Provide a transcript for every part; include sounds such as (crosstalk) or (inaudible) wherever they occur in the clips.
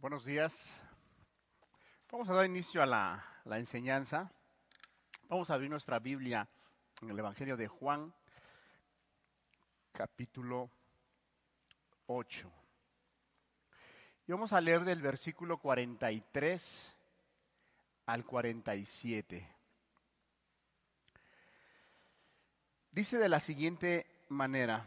Buenos días. Vamos a dar inicio a la, la, enseñanza. Vamos a abrir nuestra Biblia en el Evangelio de Juan, capítulo 8. Y vamos a leer del versículo 43 al 47. Dice de la siguiente manera.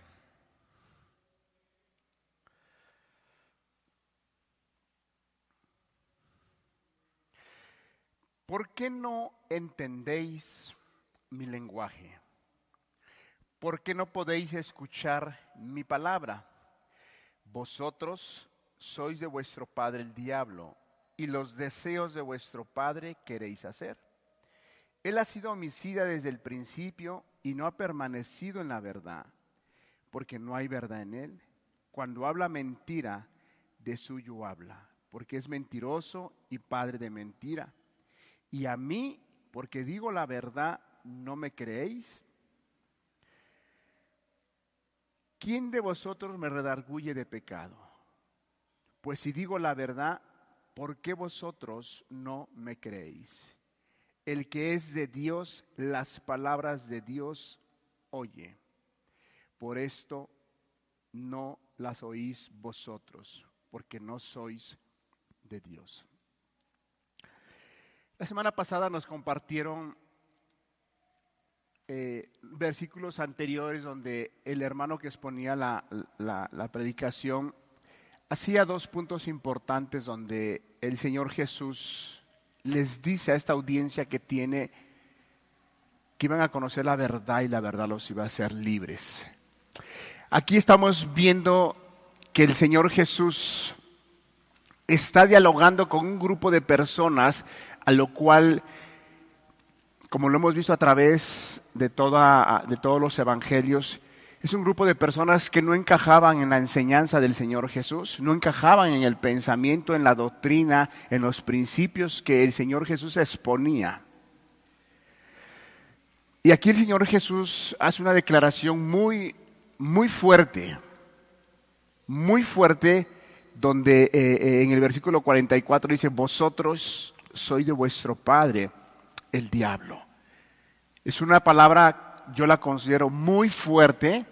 ¿Por qué no entendéis mi lenguaje? ¿Por qué no podéis escuchar mi palabra? Vosotros sois de vuestro padre el diablo, y los deseos de vuestro padre queréis hacer. Él ha sido homicida desde el principio y no ha permanecido en la verdad, porque no hay verdad en él. Cuando habla mentira, de suyo habla, porque es mentiroso y padre de mentira y a mí, porque digo la verdad, no me creéis? ¿Quién de vosotros me redarguye de pecado? Pues si digo la verdad, ¿por qué vosotros no me creéis? El que es de Dios, las palabras de Dios oye. Por esto no las oís vosotros, porque no sois de Dios. La semana pasada nos compartieron eh, versículos anteriores donde el hermano que exponía la, la, predicación hacía dos puntos importantes donde el Señor Jesús les dice a esta audiencia que tiene que iban a conocer la verdad y la verdad los iba a hacer libres. Aquí estamos viendo que el Señor Jesús está dialogando con un grupo de personas a lo cual, como lo hemos visto a través de, toda, de todos los evangelios, es un grupo de personas que no encajaban en la enseñanza del Señor Jesús, no encajaban en el pensamiento, en la doctrina, en los principios que el Señor Jesús exponía. Y aquí el Señor Jesús hace una declaración muy, muy fuerte, muy fuerte, donde eh, eh, en el versículo 44 dice, vosotros soy de vuestro padre, el diablo. Es una palabra, yo la considero muy fuerte,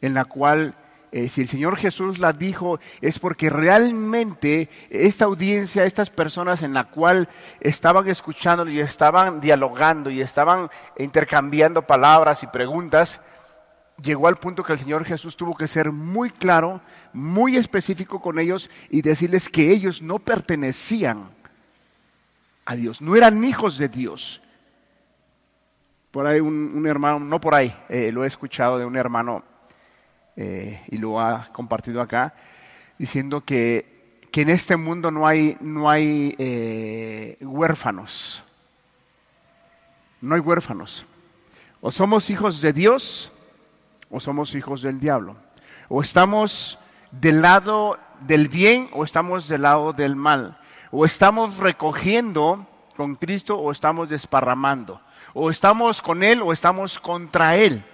en la cual eh, si el Señor Jesús la dijo, es porque realmente esta audiencia, estas personas en la cual estaban escuchando y estaban dialogando y estaban intercambiando palabras y preguntas, llegó al punto que el Señor Jesús tuvo que ser muy claro, muy específico con ellos y decirles que ellos no pertenecían a Dios, no eran hijos de Dios. Por ahí un, hermano, no por ahí, eh, lo he escuchado de un hermano eh, y lo ha compartido acá, diciendo que, que en este mundo no hay, no hay eh, huérfanos. No hay huérfanos. O somos hijos de Dios o somos hijos del diablo. O estamos del lado del bien o estamos del lado del mal. O estamos recogiendo con Cristo o estamos desparramando. O estamos con Él o estamos contra Él.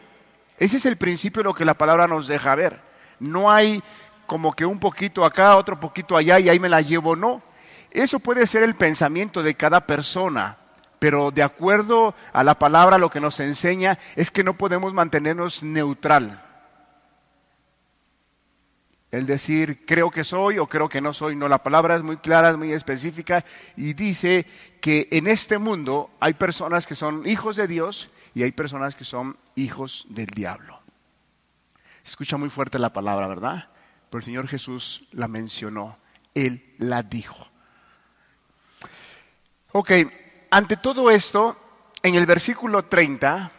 Ese es el principio de lo que la palabra nos deja ver. No hay como que un poquito acá, otro poquito allá y ahí me la llevo, no. Eso puede ser el pensamiento de cada persona, pero de acuerdo a la palabra lo que nos enseña es que no podemos mantenernos neutral el decir creo que soy o creo que no soy. No, la palabra es muy clara, es muy específica y dice que en este mundo hay personas que son hijos de Dios y hay personas que son hijos del diablo. Se escucha muy fuerte la palabra, ¿verdad? Pero el Señor Jesús la mencionó, Él la dijo. Ok, ante todo esto, en el versículo 30,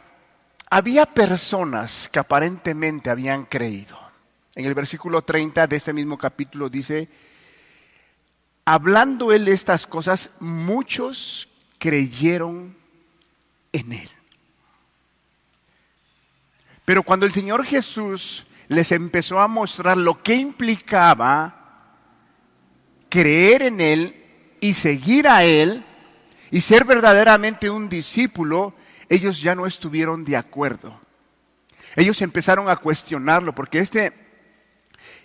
había personas que aparentemente habían creído. En el versículo 30 de este mismo capítulo dice, hablando él estas cosas, muchos creyeron en él. Pero cuando el Señor Jesús les empezó a mostrar lo que implicaba creer en Él y seguir a Él y ser verdaderamente un discípulo, ellos ya no estuvieron de acuerdo. Ellos empezaron a cuestionarlo porque este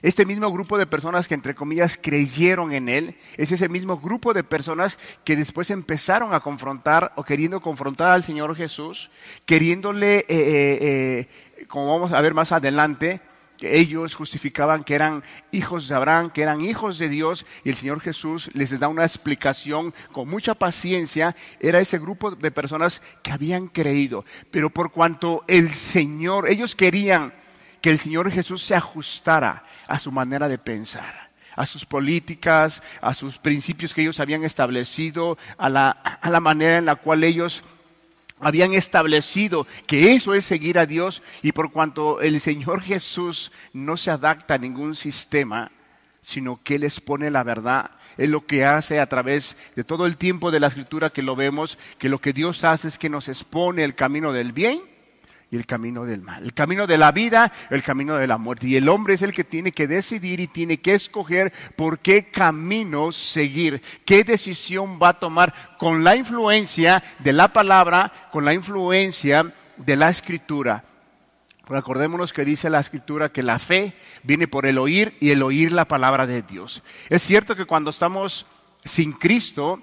Este mismo grupo de personas que entre comillas creyeron en Él, es ese mismo grupo de personas que después empezaron a confrontar o queriendo confrontar al Señor Jesús, queriéndole, eh, eh, eh, como vamos a ver más adelante, ellos justificaban que eran hijos de Abraham, que eran hijos de Dios, y el Señor Jesús les da una explicación con mucha paciencia. Era ese grupo de personas que habían creído, pero por cuanto el Señor, ellos querían que el Señor Jesús se ajustara a su manera de pensar, a sus políticas, a sus principios que ellos habían establecido, a la, a la manera en la cual ellos habían establecido que eso es seguir a Dios. Y por cuanto el Señor Jesús no se adapta a ningún sistema, sino que les pone la verdad, es lo que hace a través de todo el tiempo de la escritura que lo vemos, que lo que Dios hace es que nos expone el camino del bien y el camino del mal, el camino de la vida, el camino de la muerte. Y el hombre es el que tiene que decidir y tiene que escoger por qué camino seguir, qué decisión va a tomar con la influencia de la palabra, con la influencia de la escritura. Recordémonos que dice la escritura que la fe viene por el oír y el oír la palabra de Dios. Es cierto que cuando estamos sin Cristo,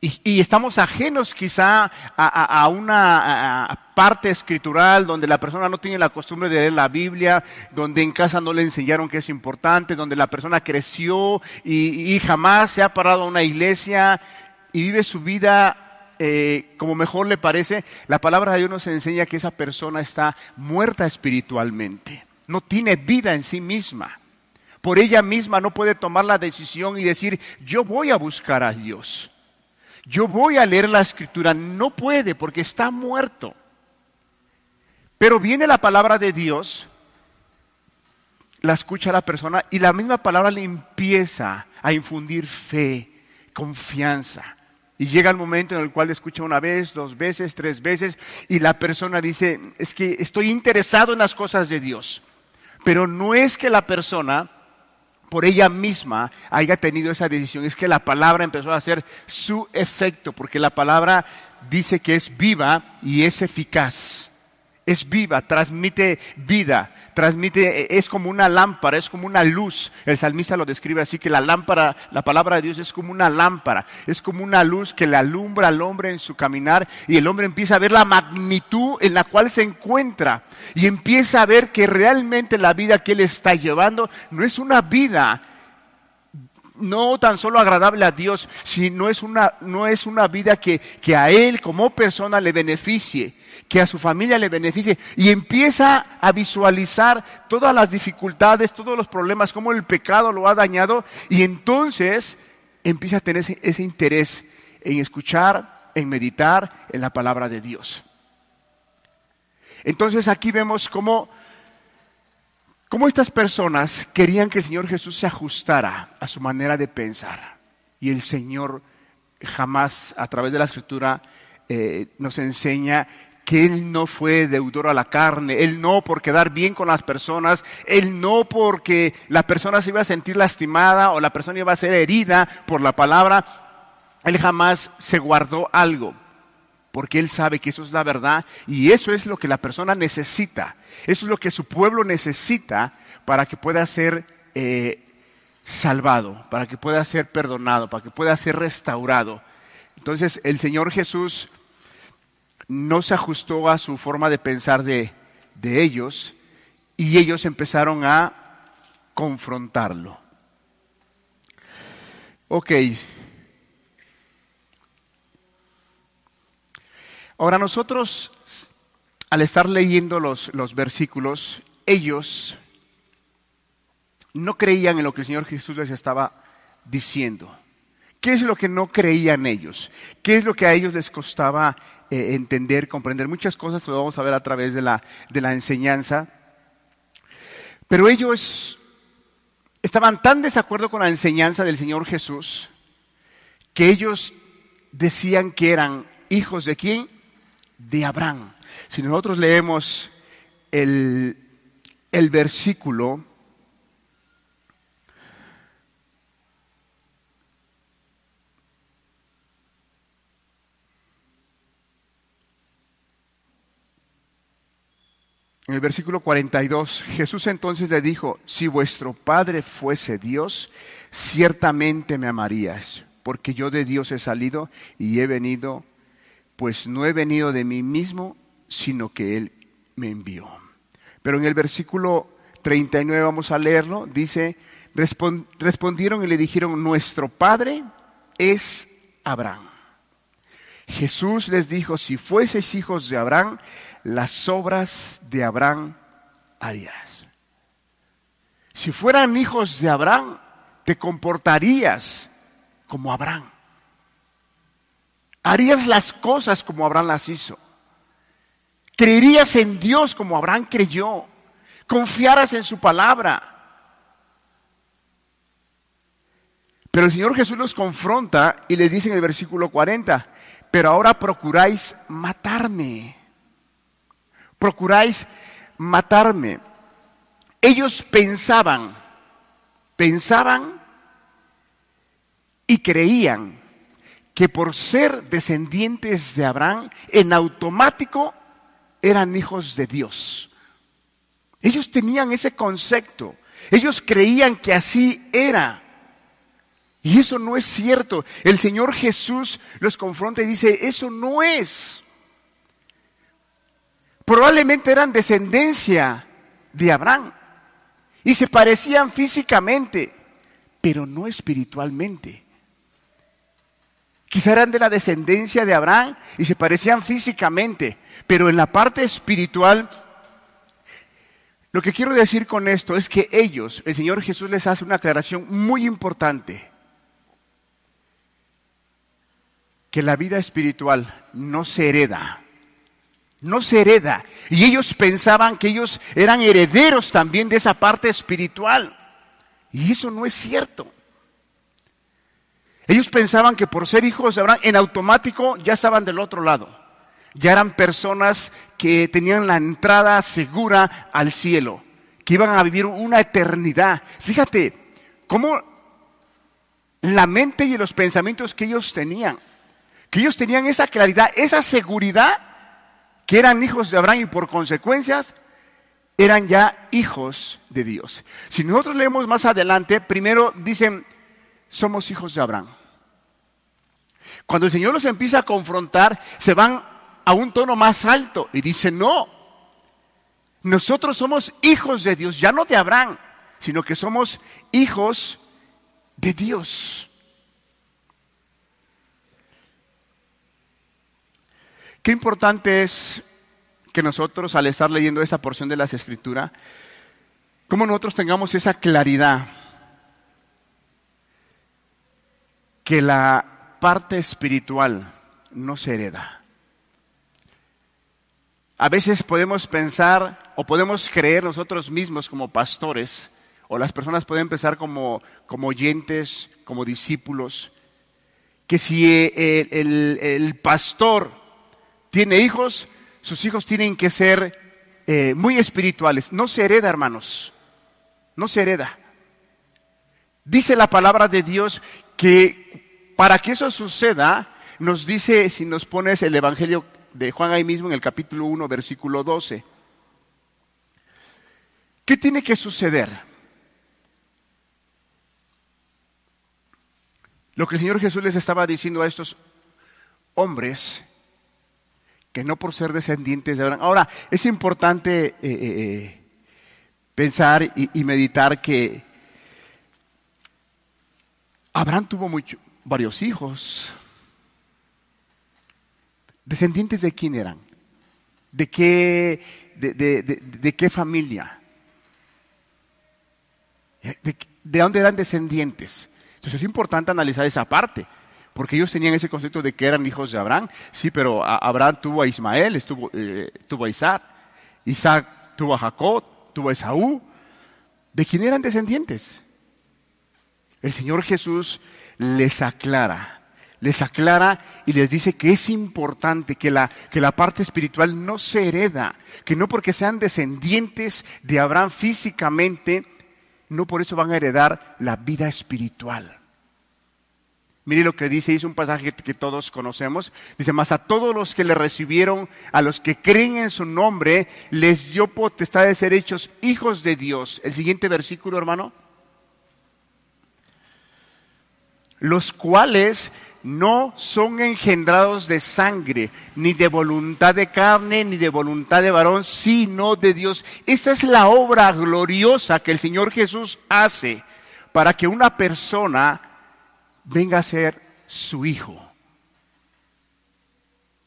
y, estamos ajenos quizá a, una parte escritural donde la persona no tiene la costumbre de leer la Biblia, donde en casa no le enseñaron que es importante, donde la persona creció y, jamás se ha parado a una iglesia y vive su vida eh, como mejor le parece. La palabra de Dios nos enseña que esa persona está muerta espiritualmente, no tiene vida en sí misma. Por ella misma no puede tomar la decisión y decir, yo voy a buscar a Dios yo voy a leer la escritura. No puede porque está muerto. Pero viene la palabra de Dios, la escucha la persona y la misma palabra le empieza a infundir fe, confianza. Y llega el momento en el cual escucha una vez, dos veces, tres veces y la persona dice, es que estoy interesado en las cosas de Dios. Pero no es que la persona por ella misma haya tenido esa decisión. Es que la palabra empezó a hacer su efecto, porque la palabra dice que es viva y es eficaz. Es viva, transmite vida, transmite, es como una lámpara, es como una luz. El salmista lo describe así, que la lámpara, la palabra de Dios es como una lámpara, es como una luz que le alumbra al hombre en su caminar y el hombre empieza a ver la magnitud en la cual se encuentra y empieza a ver que realmente la vida que él está llevando no es una vida no tan solo agradable a Dios, sino es una, no es una vida que, que a él como persona le beneficie que a su familia le beneficie y empieza a visualizar todas las dificultades, todos los problemas, cómo el pecado lo ha dañado y entonces empieza a tener ese, interés en escuchar, en meditar en la palabra de Dios. Entonces aquí vemos cómo, cómo estas personas querían que el Señor Jesús se ajustara a su manera de pensar y el Señor jamás a través de la escritura eh, nos enseña que Él no fue deudor a la carne, Él no por quedar bien con las personas, Él no porque la persona se iba a sentir lastimada o la persona iba a ser herida por la palabra, Él jamás se guardó algo, porque Él sabe que eso es la verdad y eso es lo que la persona necesita, eso es lo que su pueblo necesita para que pueda ser eh, salvado, para que pueda ser perdonado, para que pueda ser restaurado. Entonces el Señor Jesús no se ajustó a su forma de pensar de, ellos y ellos empezaron a confrontarlo. Ok. Ahora nosotros, al estar leyendo los, los versículos, ellos no creían en lo que el Señor Jesús les estaba diciendo. ¿Qué es lo que no creían ellos? ¿Qué es lo que a ellos les costaba eh, entender, comprender muchas cosas, lo vamos a ver a través de la, de la enseñanza. Pero ellos estaban tan desacuerdo con la enseñanza del Señor Jesús que ellos decían que eran hijos de quién? De Abraham. Si nosotros leemos el, el versículo En el versículo 42, Jesús entonces le dijo, si vuestro Padre fuese Dios, ciertamente me amarías, porque yo de Dios he salido y he venido, pues no he venido de mí mismo, sino que Él me envió. Pero en el versículo 39 vamos a leerlo, dice, respondieron y le dijeron, nuestro Padre es Abraham. Jesús les dijo, si fueseis hijos de Abraham, las obras de Abraham harías. Si fueran hijos de Abraham, te comportarías como Abraham. Harías las cosas como Abraham las hizo. Creerías en Dios como Abraham creyó. Confiaras en su palabra. Pero el Señor Jesús los confronta y les dice en el versículo 40, pero ahora procuráis matarme. Procuráis matarme. Ellos pensaban, pensaban y creían que por ser descendientes de Abraham, en automático eran hijos de Dios. Ellos tenían ese concepto. Ellos creían que así era. Y eso no es cierto. El Señor Jesús los confronta y dice, eso no es. Probablemente eran descendencia de Abraham y se parecían físicamente, pero no espiritualmente. Quizá eran de la descendencia de Abraham y se parecían físicamente, pero en la parte espiritual, lo que quiero decir con esto es que ellos, el Señor Jesús les hace una aclaración muy importante. que la vida espiritual no se hereda. No se hereda. Y ellos pensaban que ellos eran herederos también de esa parte espiritual. Y eso no es cierto. Ellos pensaban que por ser hijos de Abraham, en automático ya estaban del otro lado. Ya eran personas que tenían la entrada segura al cielo, que iban a vivir una eternidad. Fíjate cómo la mente y los pensamientos que ellos tenían que ellos tenían esa claridad, esa seguridad, que eran hijos de Abraham y por consecuencias eran ya hijos de Dios. Si nosotros leemos más adelante, primero dicen, somos hijos de Abraham. Cuando el Señor los empieza a confrontar, se van a un tono más alto y dicen, no, nosotros somos hijos de Dios, ya no de Abraham, sino que somos hijos de Dios. Qué importante es que nosotros, al estar leyendo esa porción de las Escrituras, como nosotros tengamos esa claridad que la parte espiritual no se hereda. A veces podemos pensar o podemos creer nosotros mismos como pastores, o las personas pueden pensar como, como oyentes, como discípulos, que si el pastor tiene hijos, sus hijos tienen que ser eh, muy espirituales. No se hereda, hermanos. No se hereda. Dice la palabra de Dios que para que eso suceda, nos dice, si nos pones el Evangelio de Juan ahí mismo en el capítulo 1, versículo 12. ¿Qué tiene que suceder? Lo que el Señor Jesús les estaba diciendo a estos hombres no por ser descendientes de Abraham. Ahora, es importante eh, eh, eh, pensar y, meditar que Abraham tuvo varios hijos. ¿Descendientes de quién eran? ¿De qué, de, qué familia? ¿De dónde eran descendientes? Entonces es importante analizar esa parte porque ellos tenían ese concepto de que eran hijos de Abraham. Sí, pero Abraham tuvo a Ismael, estuvo, eh, tuvo a Isaac, Isaac tuvo a Jacob, tuvo a Esaú. ¿De quién eran descendientes? El Señor Jesús les aclara, les aclara y les dice que es importante que la, que la parte espiritual no se hereda, que no porque sean descendientes de Abraham físicamente, no por eso van a heredar la vida espiritual. Mire lo que dice, es un pasaje que todos conocemos. Dice, mas a todos los que le recibieron, a los que creen en su nombre, les dio potestad de ser hechos hijos de Dios. El siguiente versículo, hermano. Los cuales no son engendrados de sangre, ni de voluntad de carne, ni de voluntad de varón, sino de Dios. Esta es la obra gloriosa que el Señor Jesús hace para que una persona venga a ser su hijo.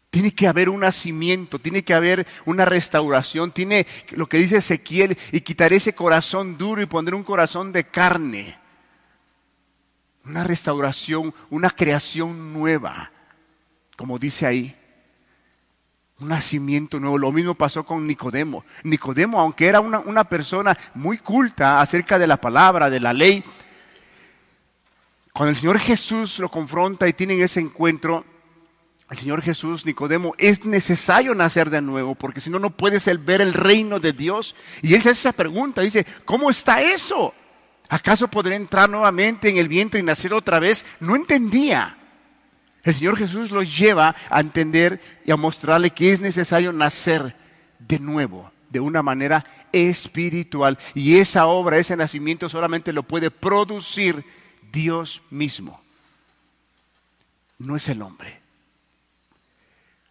Tiene que haber un nacimiento, tiene que haber una restauración, tiene lo que dice Ezequiel, y quitar ese corazón duro y poner un corazón de carne. Una restauración, una creación nueva, como dice ahí. Un nacimiento nuevo. Lo mismo pasó con Nicodemo. Nicodemo, aunque era una, una persona muy culta acerca de la palabra, de la ley, cuando el Señor Jesús lo confronta y tienen ese encuentro, el Señor Jesús, Nicodemo, es necesario nacer de nuevo, porque si no, no puedes ver el reino de Dios. Y él hace esa pregunta, dice, ¿cómo está eso? ¿Acaso podré entrar nuevamente en el vientre y nacer otra vez? No entendía. El Señor Jesús los lleva a entender y a mostrarle que es necesario nacer de nuevo, de una manera espiritual. Y esa obra, ese nacimiento solamente lo puede producir Dios mismo. No es el hombre.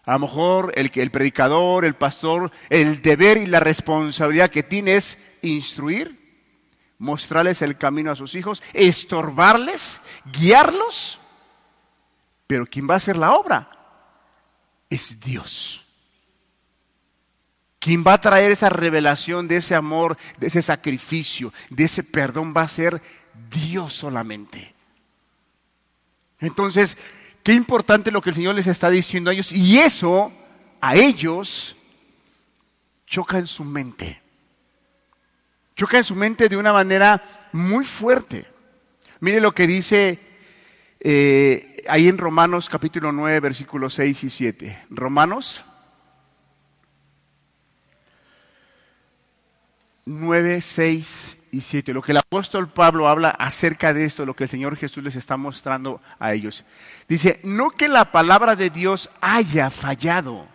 A lo mejor el, el predicador, el pastor, el deber y la responsabilidad que tiene es instruir, mostrarles el camino a sus hijos, estorbarles, guiarlos. Pero quien va a hacer la obra es Dios. Quien va a traer esa revelación de ese amor, de ese sacrificio, de ese perdón va a ser Dios solamente. Entonces, qué importante lo que el Señor les está diciendo a ellos. Y eso a ellos choca en su mente. Choca en su mente de una manera muy fuerte. Mire lo que dice eh, ahí en Romanos capítulo 9, versículos 6 y 7. Romanos 9, 6 y 7. Lo que el apóstol Pablo habla acerca de esto, lo que el Señor Jesús les está mostrando a ellos. Dice, no que la palabra de Dios haya fallado,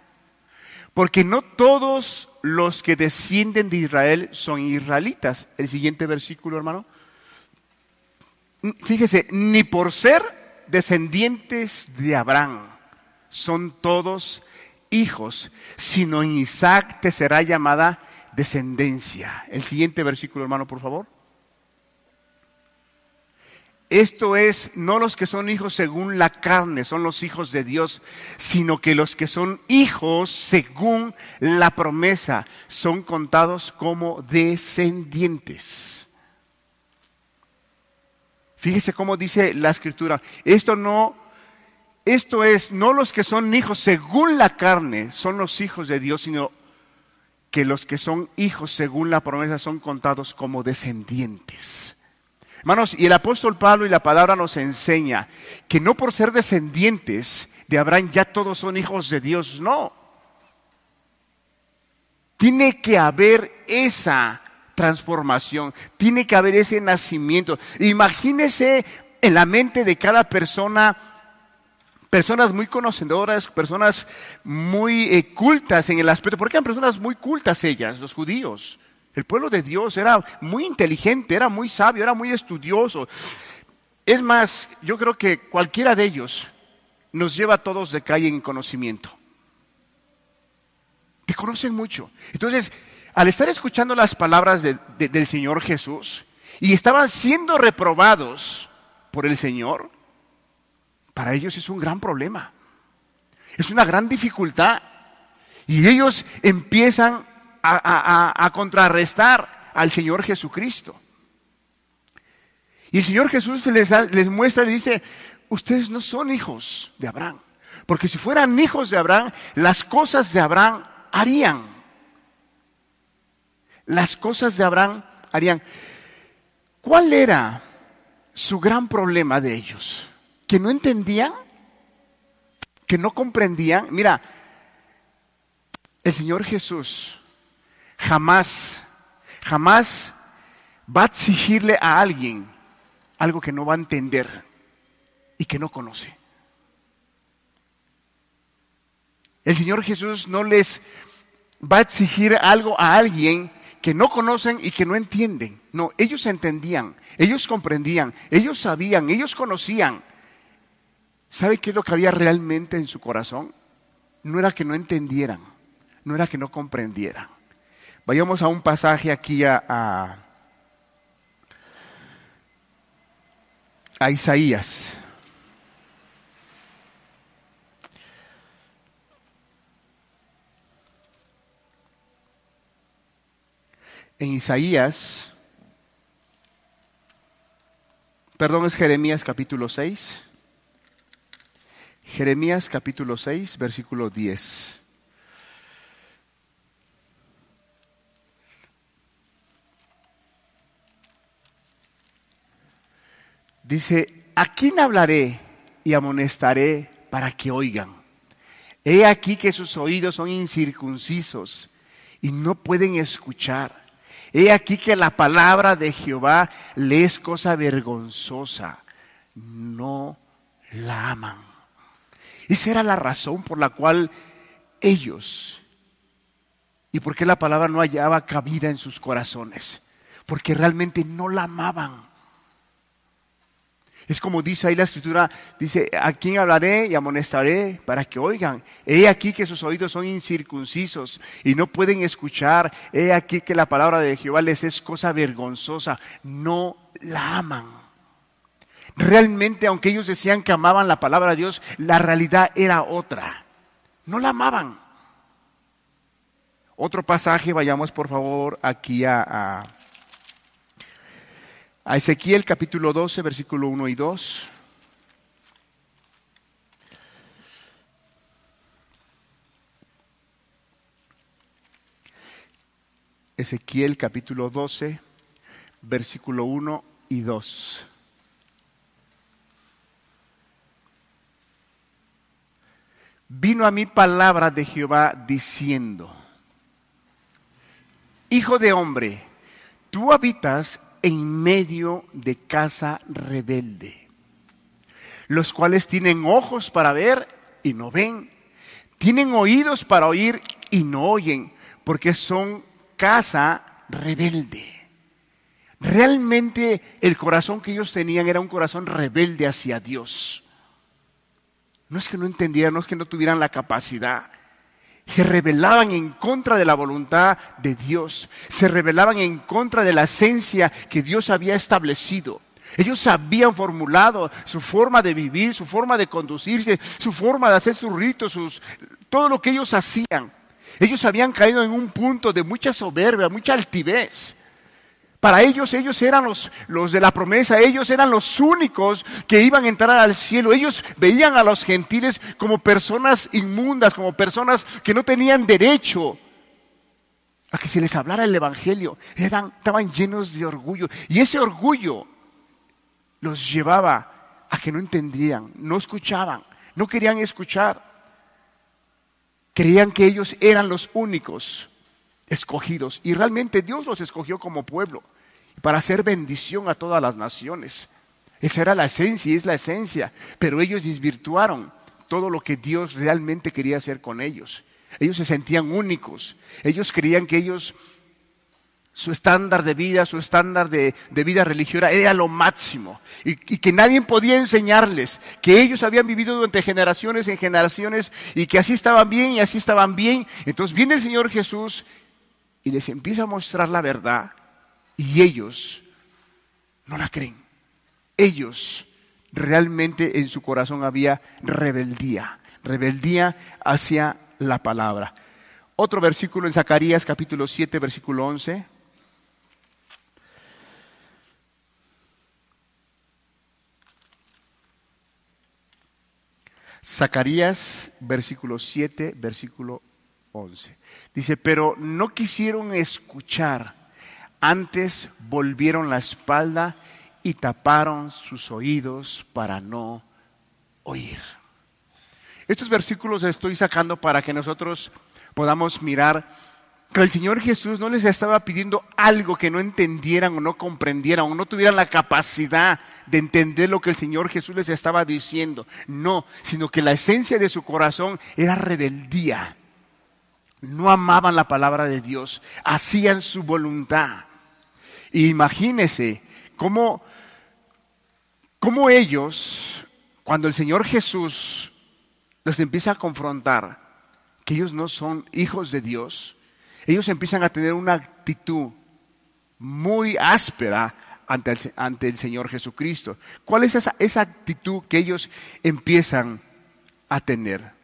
porque no todos los que descienden de Israel son israelitas. El siguiente versículo, hermano. Fíjese, ni por ser descendientes de Abraham son todos hijos, sino en Isaac te será llamada descendencia. El siguiente versículo, hermano, por favor. Esto es, no los que son hijos según la carne, son los hijos de Dios, sino que los que son hijos según la promesa son contados como descendientes. Fíjese cómo dice la escritura. Esto no, esto es, no los que son hijos según la carne son los hijos de Dios, sino que los que son hijos según la promesa son contados como descendientes. Hermanos, y el apóstol Pablo y la palabra nos enseña que no por ser descendientes de Abraham ya todos son hijos de Dios, no. Tiene que haber esa transformación, tiene que haber ese nacimiento. Imagínese en la mente de cada persona personas muy conocedoras, personas muy eh, cultas en el aspecto, porque eran personas muy cultas ellas, los judíos. El pueblo de Dios era muy inteligente, era muy sabio, era muy estudioso. Es más, yo creo que cualquiera de ellos nos lleva a todos de calle en conocimiento. Te conocen mucho. Entonces, al estar escuchando las palabras del Señor Jesús y estaban siendo reprobados por el Señor, para ellos es un gran problema. Es una gran dificultad. Y ellos empiezan a, contrarrestar al Señor Jesucristo. Y el Señor Jesús les, les muestra y dice, ustedes no son hijos de Abraham. Porque si fueran hijos de Abraham, las cosas de Abraham harían. Las cosas de Abraham harían. ¿Cuál era su gran problema de ellos? Que no entendían, que no comprendían. Mira, el Señor Jesús jamás, jamás va a exigirle a alguien algo que no va a entender. y que no conoce. El Señor Jesús no les va a exigir algo a alguien que no conocen y que no entienden. No, ellos entendían, ellos comprendían, ellos sabían, ellos conocían. ¿Sabe qué es lo que había realmente en su corazón? No era que no entendieran, no era que no comprendieran. Vayamos a un pasaje aquí a, a, Isaías. En Isaías, perdón, es Jeremías capítulo 6. Jeremías capítulo 6, versículo 10. Dice, ¿a quién hablaré y amonestaré para que oigan? He aquí que sus oídos son incircuncisos y no pueden escuchar. He aquí que la palabra de Jehová le es cosa vergonzosa. No la aman. Esa era la razón por la cual ellos, y por qué la palabra no hallaba cabida en sus corazones, porque realmente no la amaban. Es como dice ahí la escritura, dice, ¿a quién hablaré y amonestaré para que oigan? He aquí que sus oídos son incircuncisos y no pueden escuchar. He aquí que la palabra de Jehová les es cosa vergonzosa. No la aman. Realmente, aunque ellos decían que amaban la palabra de Dios, la realidad era otra. No la amaban. Otro pasaje, vayamos por favor aquí a, a a Ezequiel capítulo 12, versículo 1 y 2. Ezequiel capítulo 12, versículo 1 y 2. Vino a mí palabra de Jehová diciendo, Hijo de hombre, tú habitas en medio de casa rebelde, los cuales tienen ojos para ver y no ven, tienen oídos para oír y no oyen, porque son casa rebelde. Realmente el corazón que ellos tenían era un corazón rebelde hacia Dios. No es que no entendieran, no es que no tuvieran la capacidad, se rebelaban en contra de la voluntad de Dios, se rebelaban en contra de la esencia que Dios había establecido. Ellos habían formulado su forma de vivir, su forma de conducirse, su forma de hacer sus ritos, sus, todo lo que ellos hacían. Ellos habían caído en un punto de mucha soberbia, mucha altivez. Para ellos, ellos eran los, los, de la promesa, ellos eran los únicos que iban a entrar al cielo. Ellos veían a los gentiles como personas inmundas, como personas que no tenían derecho a que se les hablara el Evangelio. Eran, estaban llenos de orgullo. Y ese orgullo los llevaba a que no entendían, no escuchaban, no querían escuchar. Creían que ellos eran los únicos escogidos. Y realmente Dios los escogió como pueblo para hacer bendición a todas las naciones. Esa era la esencia y es la esencia. Pero ellos desvirtuaron todo lo que Dios realmente quería hacer con ellos. Ellos se sentían únicos. Ellos creían que ellos, su estándar de vida, su estándar de, vida religiosa era lo máximo. Y, que nadie podía enseñarles. Que ellos habían vivido durante generaciones en generaciones y que así estaban bien y así estaban bien. Entonces viene el Señor Jesús y les empieza a mostrar la verdad y ellos no la creen. Ellos realmente en su corazón había rebeldía, rebeldía hacia la palabra. Otro versículo en Zacarías capítulo 7, versículo 11. Zacarías versículo 7, versículo 11. Dice, pero no quisieron escuchar antes volvieron la espalda y taparon sus oídos para no oír. Estos versículos estoy sacando para que nosotros podamos mirar que el Señor Jesús no les estaba pidiendo algo que no entendieran o no comprendieran o no tuvieran la capacidad de entender lo que el Señor Jesús les estaba diciendo. No, sino que la esencia de su corazón era rebeldía. No amaban la palabra de Dios, hacían su voluntad. imagínense cómo, cómo ellos, cuando el Señor Jesús los empieza a confrontar, que ellos no son hijos de Dios, ellos empiezan a tener una actitud muy áspera ante el, Señor Jesucristo. ¿Cuál es esa, esa actitud que ellos empiezan a tener?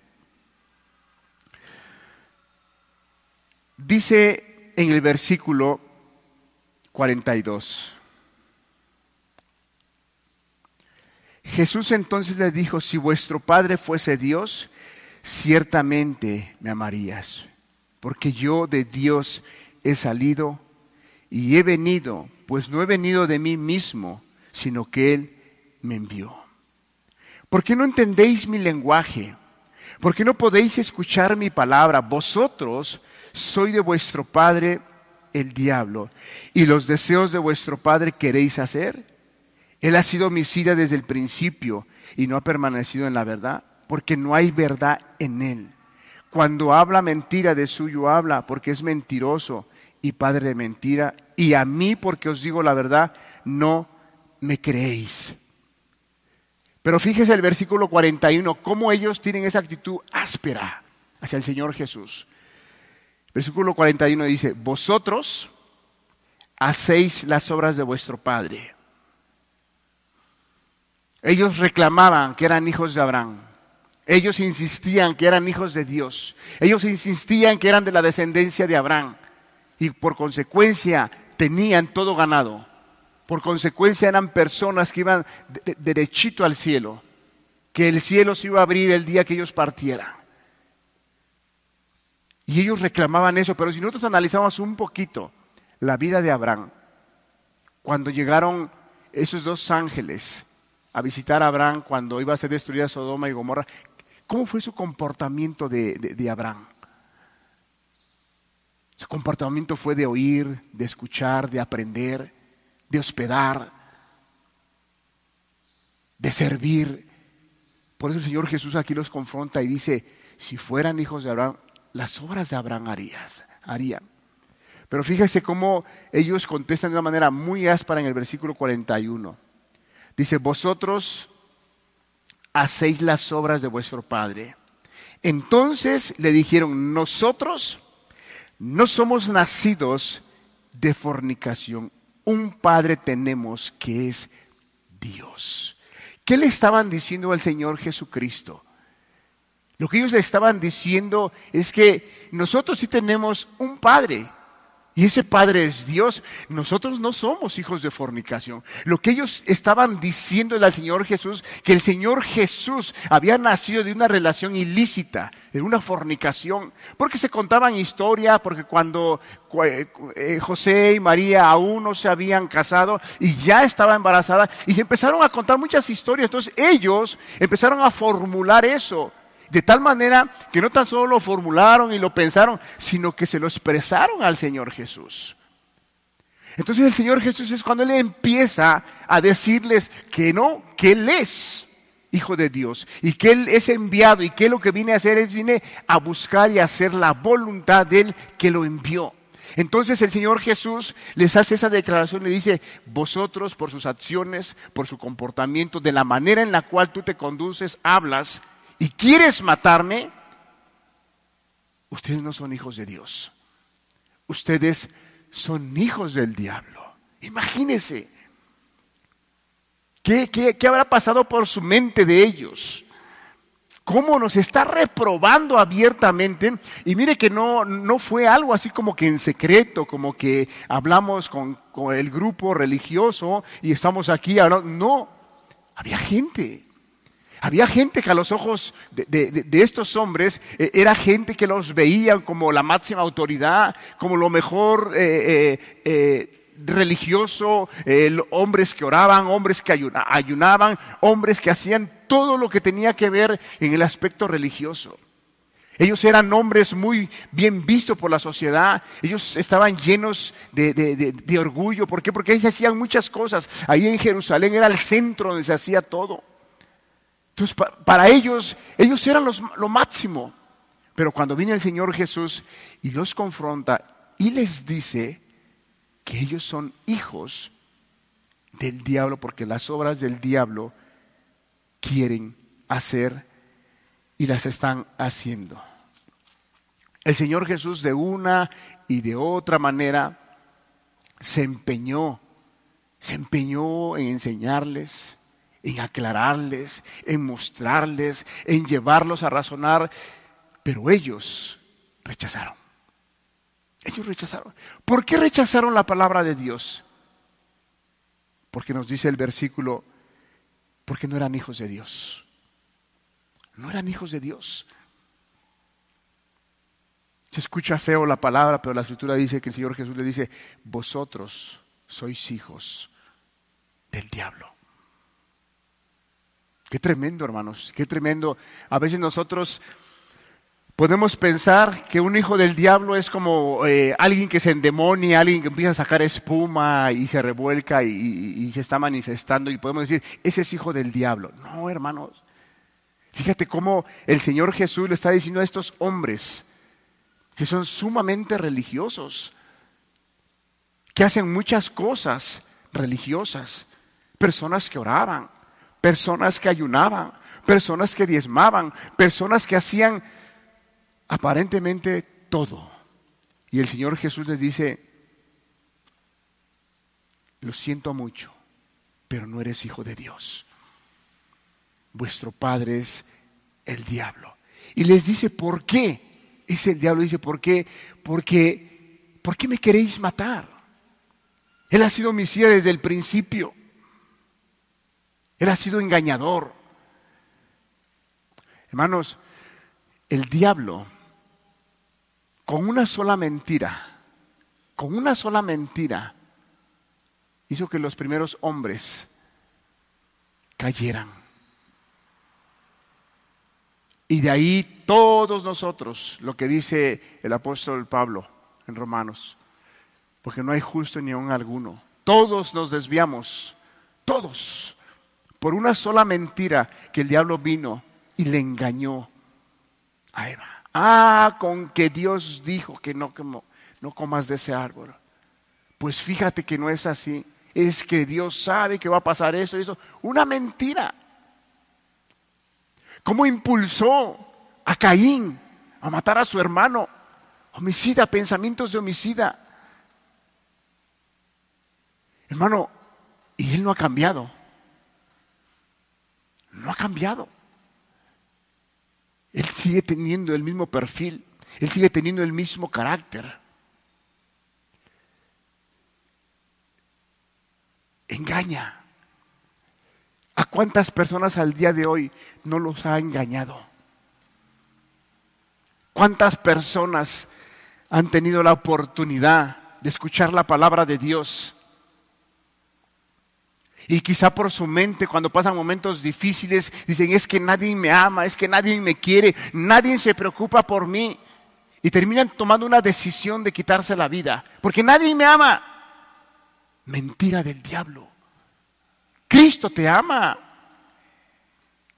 Dice en el versículo 42. Jesús entonces le dijo, si vuestro Padre fuese Dios, ciertamente me amarías, porque yo de Dios he salido y he venido, pues no he venido de mí mismo, sino que Él me envió. ¿Por qué no entendéis mi lenguaje? ¿Por qué no podéis escuchar mi palabra? Vosotros sois de vuestro padre el diablo, y los deseos de vuestro padre queréis hacer. Él ha sido homicida desde el principio y no ha permanecido en la verdad, porque no hay verdad en él. Cuando habla mentira de suyo habla, porque es mentiroso y padre de mentira, y a mí, porque os digo la verdad, no me creéis. Pero fíjese el versículo 41, cómo ellos tienen esa actitud áspera hacia el Señor Jesús. Versículo 41 dice, vosotros hacéis las obras de vuestro Padre. Ellos reclamaban que eran hijos de Abraham. Ellos insistían que eran hijos de Dios. Ellos insistían que eran de la descendencia de Abraham y por consecuencia tenían todo ganado. Por consecuencia eran personas que iban derechito al cielo, que el cielo se iba a abrir el día que ellos partieran. Y ellos reclamaban eso, pero si nosotros analizamos un poquito la vida de Abraham, cuando llegaron esos dos ángeles a visitar a Abraham cuando iba a ser destruida Sodoma y Gomorra, ¿cómo fue su comportamiento de Abraham? Su comportamiento fue de oír, de escuchar, de aprender, de hospedar, de servir. Por eso el Señor Jesús aquí los confronta y dice, si fueran hijos de Abraham, las obras de Abraham harías, harían. Pero fíjese cómo ellos contestan de una manera muy áspera en el versículo 41. Dice, vosotros hacéis las obras de vuestro Padre. Entonces le dijeron, nosotros no somos nacidos de fornicación. Un Padre tenemos que es Dios. ¿Qué le estaban diciendo al Señor Jesucristo? Lo que ellos le estaban diciendo es que nosotros sí tenemos un Padre y ese Padre es Dios. Nosotros no somos hijos de fornicación. Lo que ellos estaban diciendo al Señor Jesús, que el Señor Jesús había nacido de una relación ilícita, de una fornicación, porque se contaban historias, porque cuando eh, José y María aún no se habían casado y ya estaba embarazada, y se empezaron a contar muchas historias. Entonces ellos empezaron a formular eso de tal manera que no tan solo lo formularon y lo pensaron, sino que se lo expresaron al Señor Jesús. Entonces el Señor Jesús es cuando Él empieza a decirles que no, que Él es Hijo de Dios y que Él es enviado y que lo que viene a hacer es viene a buscar y a hacer la voluntad de Él que lo envió. Entonces el Señor Jesús les hace esa declaración le dice, vosotros por sus acciones, por su comportamiento, de la manera en la cual tú te conduces, hablas, y quieres matarme, ustedes no son hijos de Dios. Ustedes son hijos del diablo. Imagínense. ¿Qué, qué, habrá pasado por su mente de ellos? cómo nos está reprobando abiertamente. Y mire que no, no fue algo así como que en secreto, como que hablamos con, con el grupo religioso y estamos aquí. No, había gente. Había gente que a los ojos de, estos hombres eh, era gente que los veían como la máxima autoridad, como lo mejor eh, eh, religioso, hombres que oraban, hombres que ayunaban, hombres que hacían todo lo que tenía que ver en el aspecto religioso. Ellos eran hombres muy bien vistos por la sociedad. Ellos estaban llenos de, orgullo. ¿Por qué? Porque ellos hacían muchas cosas. Ahí en Jerusalén era el centro donde se hacía todo. Entonces, para ellos, ellos eran lo máximo. Pero cuando viene el Señor Jesús y los confronta y les dice que ellos son hijos del diablo, porque las obras del diablo quieren hacer y las están haciendo. El Señor Jesús de una y de otra manera se empeñó, se empeñó en enseñarles, en aclararles, en mostrarles, en llevarlos a razonar, pero ellos rechazaron. Ellos rechazaron. ¿Por qué rechazaron la palabra de Dios? Porque nos dice el versículo, porque no eran hijos de Dios. No eran hijos de Dios. Se escucha feo la palabra, pero la escritura dice que el Señor Jesús le dice, vosotros sois hijos del diablo. Qué tremendo, hermanos, qué tremendo. A veces nosotros podemos pensar que un hijo del diablo es como eh, alguien que se endemonia, alguien que empieza a sacar espuma y se revuelca y, y se está manifestando y podemos decir, ese es hijo del diablo. No, hermanos. Fíjate cómo el Señor Jesús le está diciendo a estos hombres, que son sumamente religiosos, que hacen muchas cosas religiosas, personas que oraban, personas que ayunaban, personas que diezmaban, personas que hacían aparentemente todo. Y el Señor Jesús les dice, lo siento mucho, pero no eres hijo de Dios. Vuestro padre es el diablo. Y les dice, ¿por qué? Es el diablo, dice, ¿por qué? Porque, ¿por qué me queréis matar? Él ha sido homicida desde el principio. Él ha sido engañador. Hermanos, el diablo, con una sola mentira, con una sola mentira, hizo que los primeros hombres cayeran. Y de ahí todos nosotros, lo que dice el apóstol Pablo en Romanos, porque no hay justo ni aun alguno. Todos nos desviamos, todos, por una sola mentira que el diablo vino y le engañó a Eva. Ah, con que Dios dijo que no, no comas de ese árbol. Pues fíjate que no es así. Es que Dios sabe que va a pasar eso y eso. Una mentira cómo impulsó a Caín a matar a su hermano. Homicida, pensamientos de homicida. Hermano, y él no ha cambiado. No ha cambiado. Él sigue teniendo el mismo perfil. Él sigue teniendo el mismo carácter. Engaña. ¿A cuántas personas al día de hoy no los ha engañado? ¿Cuántas personas han tenido la oportunidad de escuchar la palabra de Dios? Y quizá por su mente, cuando pasan momentos difíciles, dicen, es que nadie me ama, es que nadie me quiere, nadie se preocupa por mí. Y terminan tomando una decisión de quitarse la vida, porque nadie me ama. Mentira del diablo. Cristo te ama.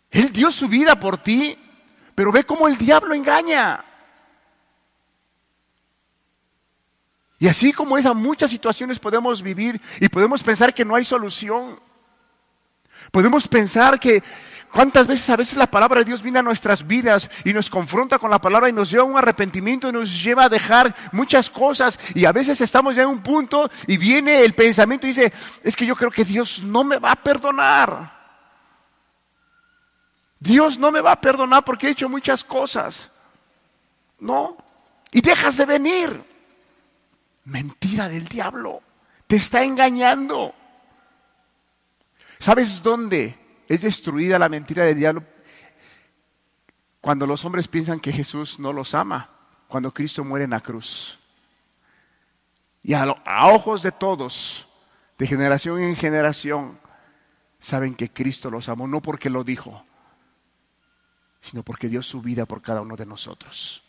Él dio su vida por ti, pero ve cómo el diablo engaña. Y así como esas muchas situaciones podemos vivir y podemos pensar que no hay solución. Podemos pensar que cuántas veces a veces la palabra de Dios viene a nuestras vidas y nos confronta con la palabra y nos lleva a un arrepentimiento y nos lleva a dejar muchas cosas y a veces estamos ya en un punto y viene el pensamiento y dice, es que yo creo que Dios no me va a perdonar. Dios no me va a perdonar porque he hecho muchas cosas. No. Y dejas de venir. Mentira del diablo. Te está engañando. ¿Sabes dónde es destruida la mentira del diablo? Cuando los hombres piensan que Jesús no los ama. Cuando Cristo muere en la cruz. Y a, a ojos de todos, de generación en generación, saben que Cristo los amó, no porque lo dijo, sino porque dio su vida por cada uno de nosotros.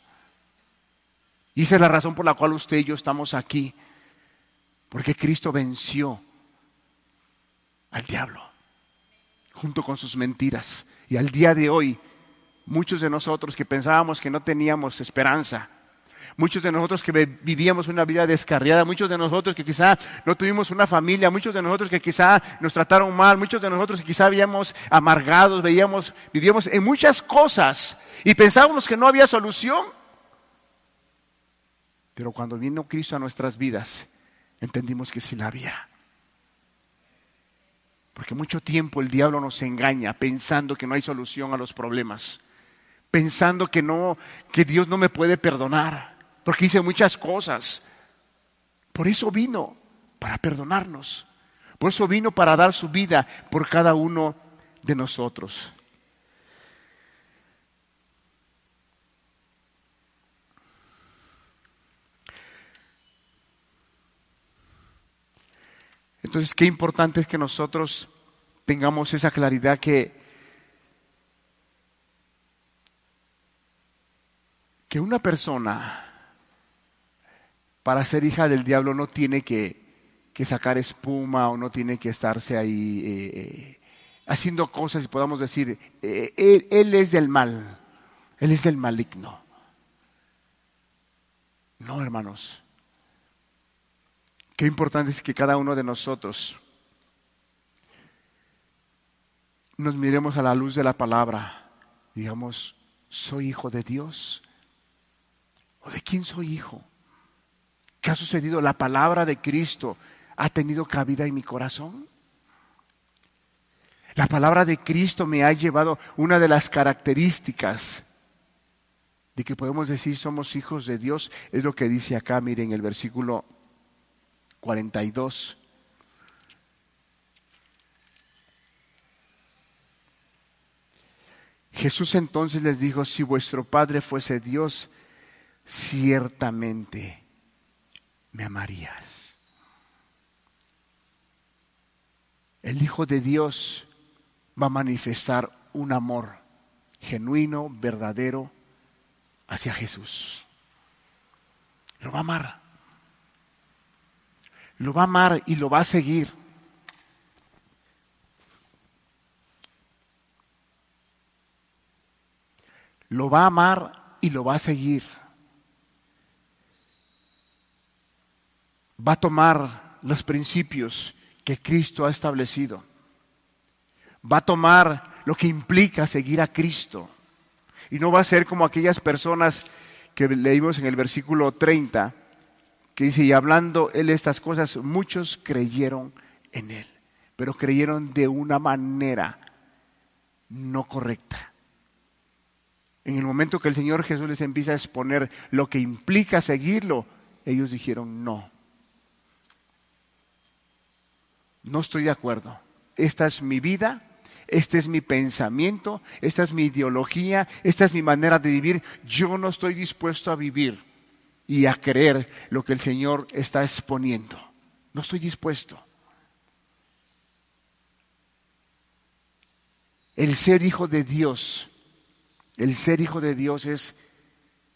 Y esa es la razón por la cual usted y yo estamos aquí, porque Cristo venció al diablo junto con sus mentiras. Y al día de hoy, muchos de nosotros que pensábamos que no teníamos esperanza, muchos de nosotros que vivíamos una vida descarriada, muchos de nosotros que quizá no tuvimos una familia, muchos de nosotros que quizá nos trataron mal, muchos de nosotros que quizá habíamos amargados, veíamos, vivíamos en muchas cosas y pensábamos que no había solución. Pero cuando vino Cristo a nuestras vidas, entendimos que sí la había. Porque mucho tiempo el diablo nos engaña pensando que no hay solución a los problemas, pensando que no que Dios no me puede perdonar, porque hice muchas cosas. Por eso vino para perdonarnos. Por eso vino para dar su vida por cada uno de nosotros. Entonces, qué importante es que nosotros tengamos esa claridad que, que una persona para ser hija del diablo no tiene que, sacar espuma o no tiene que estarse ahí eh, eh, haciendo cosas y podamos decir, eh, él es del mal, él es del maligno. No, hermanos. Qué importante es que cada uno de nosotros nos miremos a la luz de la palabra, digamos, ¿soy hijo de Dios? ¿O de quién soy hijo? ¿Qué ha sucedido? ¿La palabra de Cristo ha tenido cabida en mi corazón? La palabra de Cristo me ha llevado una de las características de que podemos decir somos hijos de Dios, es lo que dice acá, miren, el versículo 42. Jesús entonces les dijo, si vuestro Padre fuese Dios, ciertamente me amarías. El Hijo de Dios va a manifestar un amor genuino, verdadero, hacia Jesús. Lo va a amar lo va a amar y lo va a seguir. Lo va a amar y lo va a seguir. Va a tomar los principios que Cristo ha establecido. Va a tomar lo que implica seguir a Cristo. Y no va a ser como aquellas personas que leímos en el versículo 30, que dice, y hablando él estas cosas, muchos creyeron en él, pero creyeron de una manera no correcta. En el momento que el Señor Jesús les empieza a exponer lo que implica seguirlo, ellos dijeron, no, no estoy de acuerdo. Esta es mi vida, este es mi pensamiento, esta es mi ideología, esta es mi manera de vivir. Yo no estoy dispuesto a vivir y a creer lo que el Señor está exponiendo. No estoy dispuesto. El ser hijo de Dios, el ser hijo de Dios es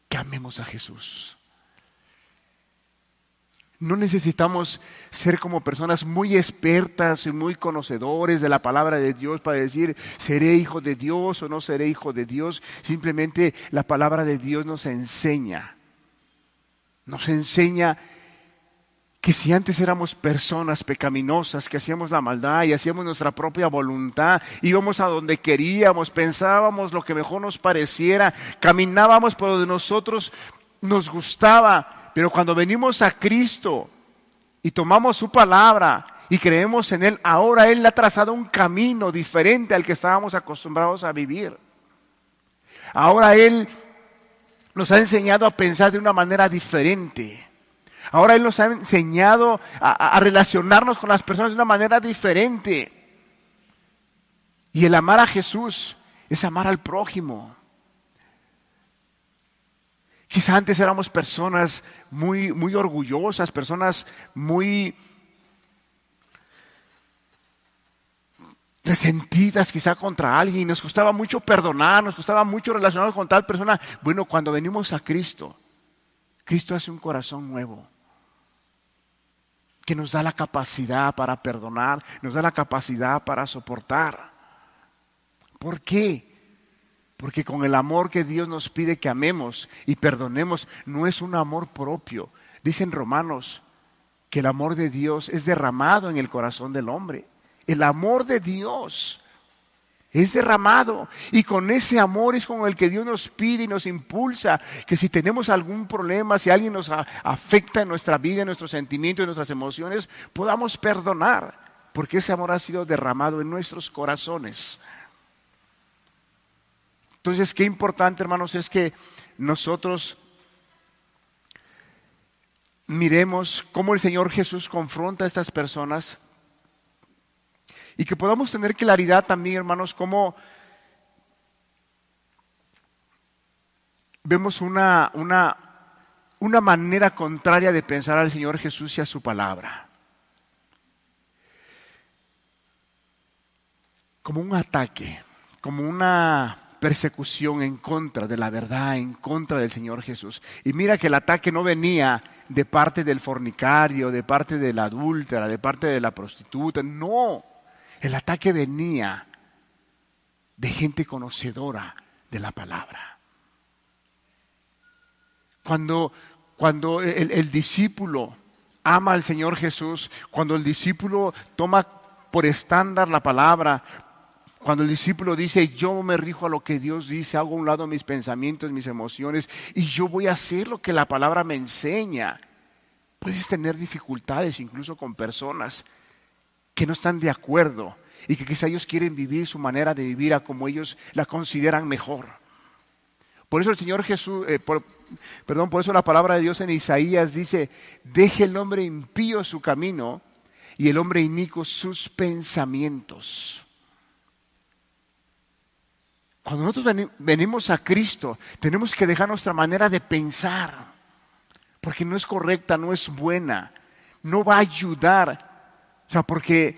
que amemos a Jesús. No necesitamos ser como personas muy expertas y muy conocedores de la palabra de Dios para decir, seré hijo de Dios o no seré hijo de Dios. Simplemente la palabra de Dios nos enseña nos enseña que si antes éramos personas pecaminosas, que hacíamos la maldad y hacíamos nuestra propia voluntad, íbamos a donde queríamos, pensábamos lo que mejor nos pareciera, caminábamos por donde nosotros nos gustaba, pero cuando venimos a Cristo y tomamos su palabra y creemos en Él, ahora Él ha trazado un camino diferente al que estábamos acostumbrados a vivir. Ahora Él nos ha enseñado a pensar de una manera diferente. Ahora Él nos ha enseñado a, relacionarnos con las personas de una manera diferente. Y el amar a Jesús es amar al prójimo. Quizá antes éramos personas muy, muy orgullosas, personas muy resentidas quizá contra alguien, nos costaba mucho perdonar, nos costaba mucho relacionarnos con tal persona. Bueno, cuando venimos a Cristo, Cristo hace un corazón nuevo que nos da la capacidad para perdonar, nos da la capacidad para soportar. ¿Por qué? Porque con el amor que Dios nos pide que amemos y perdonemos, no es un amor propio. Dicen Romanos que el amor de Dios es derramado en el corazón del hombre. El amor de Dios es derramado. Y con ese amor es con el que Dios nos pide y nos impulsa que si tenemos algún problema, si alguien nos afecta en nuestra vida, en nuestros sentimientos, en nuestras emociones, podamos perdonar. Porque ese amor ha sido derramado en nuestros corazones. Entonces, qué importante, hermanos, es que nosotros miremos cómo el Señor Jesús confronta a estas personas y que podamos tener claridad también, hermanos, cómo vemos una, una, una manera contraria de pensar al Señor Jesús y a su palabra. Como un ataque, como una persecución en contra de la verdad, en contra del Señor Jesús. Y mira que el ataque no venía de parte del fornicario, de parte de la adúltera, de parte de la prostituta, no. El ataque venía de gente conocedora de la palabra. Cuando, cuando el, el discípulo ama al Señor Jesús, cuando el discípulo toma por estándar la palabra, cuando el discípulo dice, yo me rijo a lo que Dios dice, hago a un lado mis pensamientos, mis emociones, y yo voy a hacer lo que la palabra me enseña. Puedes tener dificultades incluso con personas que no están de acuerdo y que quizá ellos quieren vivir su manera de vivir a como ellos la consideran mejor. Por eso el Señor Jesús, eh, perdón, por eso la palabra de Dios en Isaías dice, deje el hombre impío su camino y el hombre inico sus pensamientos. Cuando nosotros venimos a Cristo, tenemos que dejar nuestra manera de pensar, porque no es correcta, no es buena, no va a ayudar o sea, porque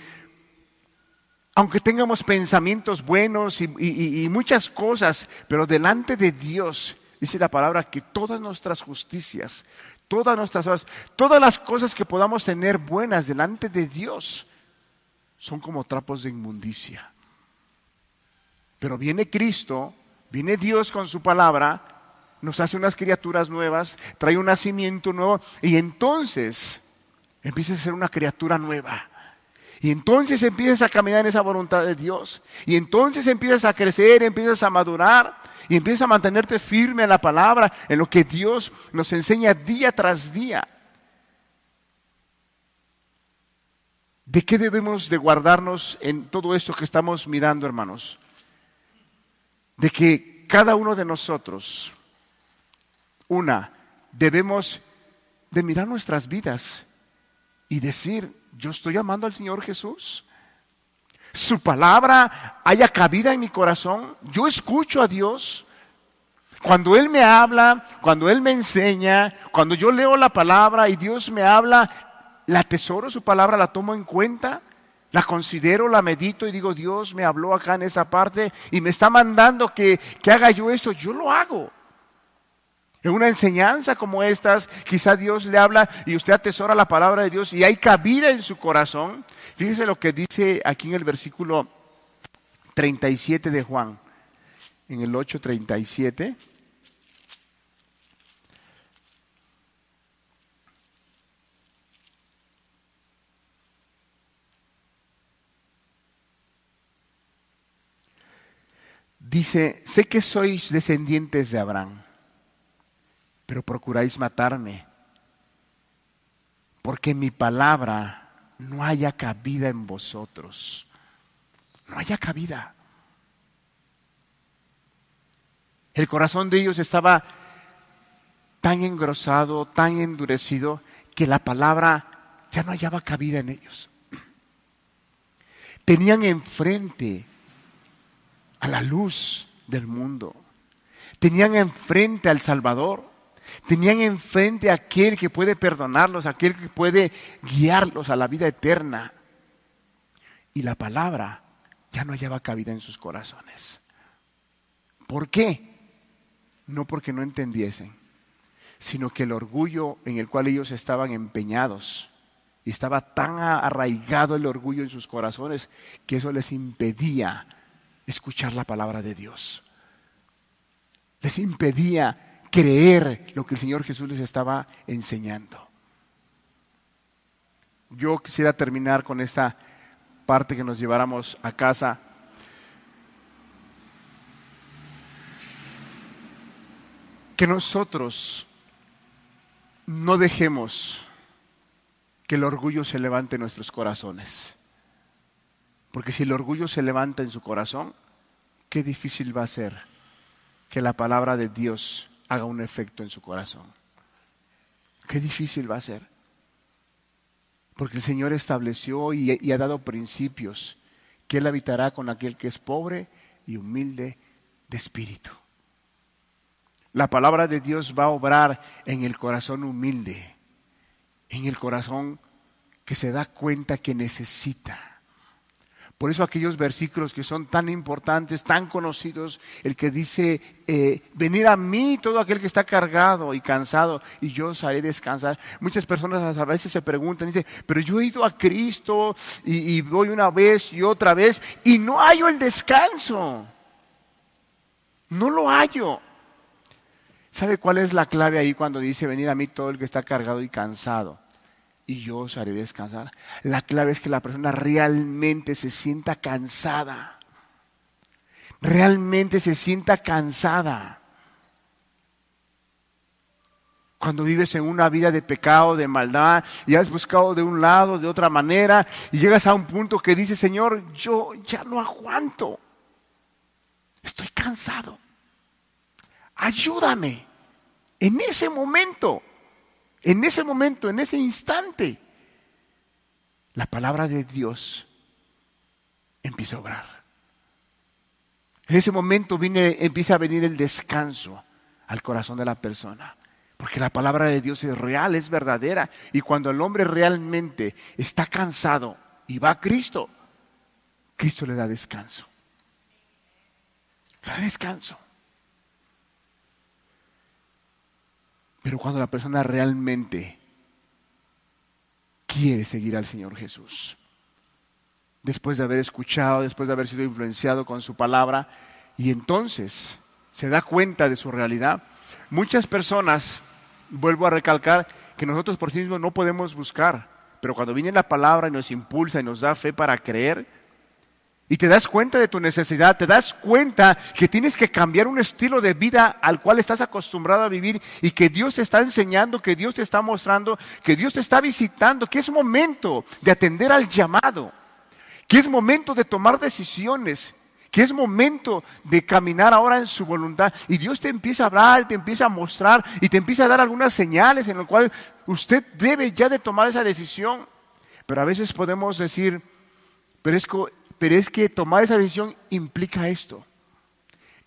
aunque tengamos pensamientos buenos y, muchas cosas, pero delante de Dios, dice la palabra, que todas nuestras justicias, todas nuestras cosas, todas las cosas que podamos tener buenas delante de Dios, son como trapos de inmundicia. Pero viene Cristo, viene Dios con su palabra, nos hace unas criaturas nuevas, trae un nacimiento nuevo y entonces empieza a ser una criatura nueva. Y entonces empiezas a caminar en esa voluntad de Dios. Y entonces empiezas a crecer, empiezas a madurar y empiezas a mantenerte firme en la palabra, en lo que Dios nos enseña día tras día. ¿De qué debemos de guardarnos en todo esto que estamos mirando, hermanos? De que cada uno de nosotros, una, debemos de mirar nuestras vidas y decir, yo estoy amando al Señor Jesús. Su palabra haya cabida en mi corazón. Yo escucho a Dios. Cuando Él me habla, cuando Él me enseña, cuando yo leo la palabra y Dios me habla, la atesoro su palabra, la tomo en cuenta, la considero, la medito y digo, Dios me habló acá en esta parte y me está mandando que, que haga yo esto, yo lo hago. En una enseñanza como estas, quizá Dios le habla y usted atesora la palabra de Dios y hay cabida en su corazón. Fíjese lo que dice aquí en el versículo 37 de Juan, en el 8:37. Dice, sé que sois descendientes de Abraham pero procuráis matarme, porque mi palabra no haya cabida en vosotros. No haya cabida. El corazón de ellos estaba tan engrosado, tan endurecido, que la palabra ya no hallaba cabida en ellos. (clears throat) Tenían enfrente a la luz del mundo. Tenían enfrente al Salvador. Tenían enfrente a aquel que puede perdonarlos, aquel que puede guiarlos a la vida eterna. Y la palabra ya no hallaba cabida en sus corazones. ¿Por qué? No porque no entendiesen, sino que el orgullo en el cual ellos estaban empeñados, y estaba tan arraigado el orgullo en sus corazones, que eso les impedía escuchar la palabra de Dios. Les impedía creer lo que el Señor Jesús les estaba enseñando. Yo quisiera terminar con esta parte que nos lleváramos a casa. Que nosotros no dejemos que el orgullo se levante en nuestros corazones. Porque si el orgullo se levanta en su corazón, qué difícil va a ser que la palabra de Dios haga un efecto en su corazón. Qué difícil va a ser. Porque el Señor estableció y, ha dado principios que Él habitará con aquel que es pobre y humilde de espíritu. La palabra de Dios va a obrar en el corazón humilde, en el corazón que se da cuenta que necesita por eso aquellos versículos que son tan importantes, tan conocidos, el que dice, eh, venir a mí todo aquel que está cargado y cansado y yo os haré descansar. Muchas personas a veces se preguntan, dicen, pero yo he ido a Cristo y, y voy una vez y otra vez y no hallo el descanso. No lo hallo. ¿Sabe cuál es la clave ahí cuando dice venir a mí todo el que está cargado y cansado? Y yo os haré descansar. La clave es que la persona realmente se sienta cansada. Realmente se sienta cansada. Cuando vives en una vida de pecado, de maldad, y has buscado de un lado, de otra manera, y llegas a un punto que dices, Señor, yo ya no aguanto. Estoy cansado. Ayúdame. En ese momento en ese momento, en ese instante, la palabra de Dios empieza a obrar. En ese momento viene, empieza a venir el descanso al corazón de la persona. Porque la palabra de Dios es real, es verdadera. Y cuando el hombre realmente está cansado y va a Cristo, Cristo le da descanso. Le da descanso. Pero cuando la persona realmente quiere seguir al Señor Jesús, después de haber escuchado, después de haber sido influenciado con su palabra, y entonces se da cuenta de su realidad, muchas personas, vuelvo a recalcar, que nosotros por sí mismos no podemos buscar, pero cuando viene la palabra y nos impulsa y nos da fe para creer, y te das cuenta de tu necesidad, te das cuenta que tienes que cambiar un estilo de vida al cual estás acostumbrado a vivir y que Dios te está enseñando, que Dios te está mostrando, que Dios te está visitando, que es momento de atender al llamado, que es momento de tomar decisiones, que es momento de caminar ahora en su voluntad. Y Dios te empieza a hablar, te empieza a mostrar y te empieza a dar algunas señales en las cuales usted debe ya de tomar esa decisión. Pero a veces podemos decir, pero es que pero es que tomar esa decisión implica esto,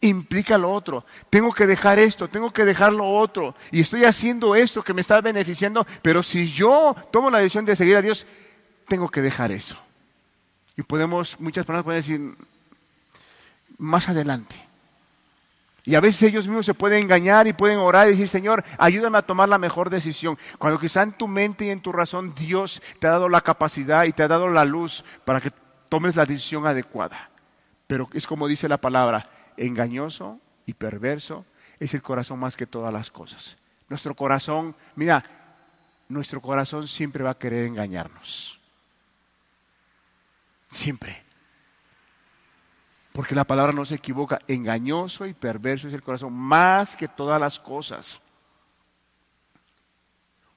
implica lo otro. Tengo que dejar esto, tengo que dejar lo otro. Y estoy haciendo esto que me está beneficiando, pero si yo tomo la decisión de seguir a Dios, tengo que dejar eso. Y podemos, muchas personas pueden decir, más adelante. Y a veces ellos mismos se pueden engañar y pueden orar y decir, Señor, ayúdame a tomar la mejor decisión. Cuando quizá en tu mente y en tu razón Dios te ha dado la capacidad y te ha dado la luz para que tomes la decisión adecuada. Pero es como dice la palabra, engañoso y perverso es el corazón más que todas las cosas. Nuestro corazón, mira, nuestro corazón siempre va a querer engañarnos. Siempre. Porque la palabra no se equivoca. Engañoso y perverso es el corazón más que todas las cosas.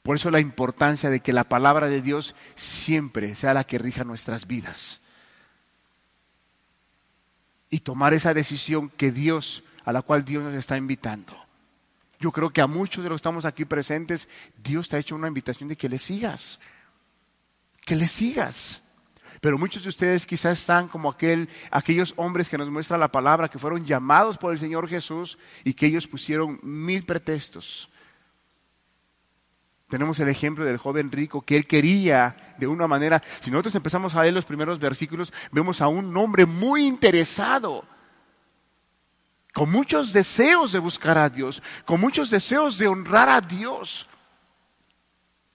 Por eso la importancia de que la palabra de Dios siempre sea la que rija nuestras vidas y tomar esa decisión que Dios, a la cual Dios nos está invitando. Yo creo que a muchos de los que estamos aquí presentes, Dios te ha hecho una invitación de que le sigas, que le sigas. Pero muchos de ustedes quizás están como aquel, aquellos hombres que nos muestra la palabra, que fueron llamados por el Señor Jesús y que ellos pusieron mil pretextos Tenemos el ejemplo del joven rico que él quería de una manera. Si nosotros empezamos a leer los primeros versículos, vemos a un hombre muy interesado, con muchos deseos de buscar a Dios, con muchos deseos de honrar a Dios.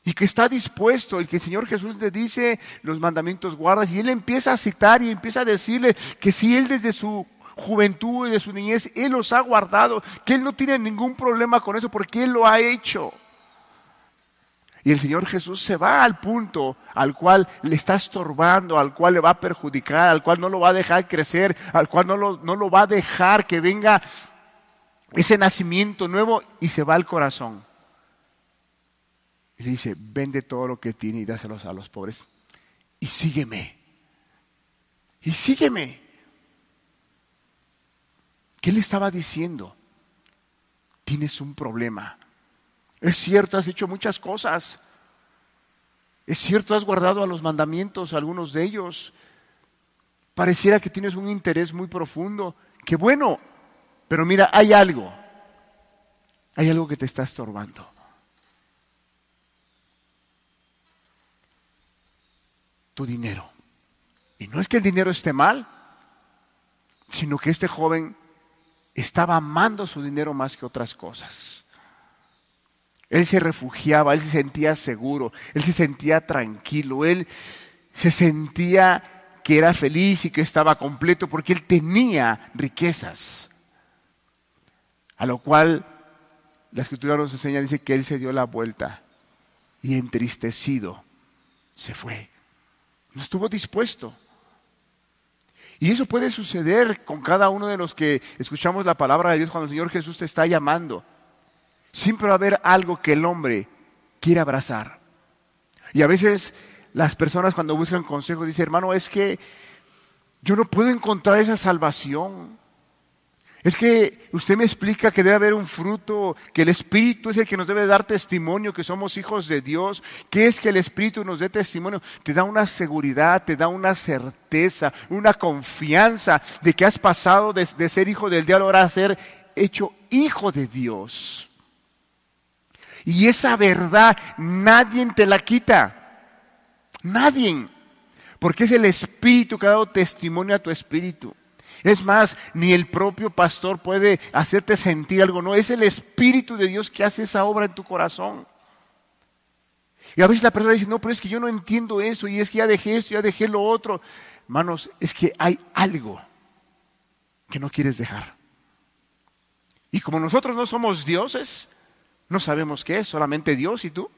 Y que está dispuesto, y que el Señor Jesús le dice los mandamientos guardas, y él empieza a citar y empieza a decirle que si él desde su juventud y de su niñez, él los ha guardado, que él no tiene ningún problema con eso porque él lo ha hecho. Y el Señor Jesús se va al punto al cual le está estorbando, al cual le va a perjudicar, al cual no lo va a dejar crecer, al cual no lo, no lo va a dejar que venga ese nacimiento nuevo y se va al corazón. Y le dice, vende todo lo que tiene y dáselos a los pobres. Y sígueme. Y sígueme. ¿Qué le estaba diciendo? Tienes un problema es cierto, has hecho muchas cosas. Es cierto, has guardado a los mandamientos, algunos de ellos. Pareciera que tienes un interés muy profundo. Qué bueno, pero mira, hay algo. Hay algo que te está estorbando. Tu dinero. Y no es que el dinero esté mal, sino que este joven estaba amando su dinero más que otras cosas. Él se refugiaba, él se sentía seguro, él se sentía tranquilo, él se sentía que era feliz y que estaba completo porque él tenía riquezas. A lo cual la escritura nos enseña, dice que él se dio la vuelta y entristecido se fue. No estuvo dispuesto. Y eso puede suceder con cada uno de los que escuchamos la palabra de Dios cuando el Señor Jesús te está llamando. Siempre va a haber algo que el hombre quiere abrazar. Y a veces las personas cuando buscan consejo dicen, hermano, es que yo no puedo encontrar esa salvación. Es que usted me explica que debe haber un fruto, que el Espíritu es el que nos debe dar testimonio, que somos hijos de Dios. ¿Qué es que el Espíritu nos dé testimonio? Te da una seguridad, te da una certeza, una confianza de que has pasado de, ser hijo del diablo ahora a ser hecho hijo de Dios. Y esa verdad nadie te la quita. Nadie. Porque es el Espíritu que ha dado testimonio a tu Espíritu. Es más, ni el propio pastor puede hacerte sentir algo, no, es el Espíritu de Dios que hace esa obra en tu corazón. Y a veces la persona dice, no, pero es que yo no entiendo eso, y es que ya dejé esto, ya dejé lo otro. Hermanos, es que hay algo que no quieres dejar. Y como nosotros no somos dioses, no sabemos qué es, solamente Dios y tú.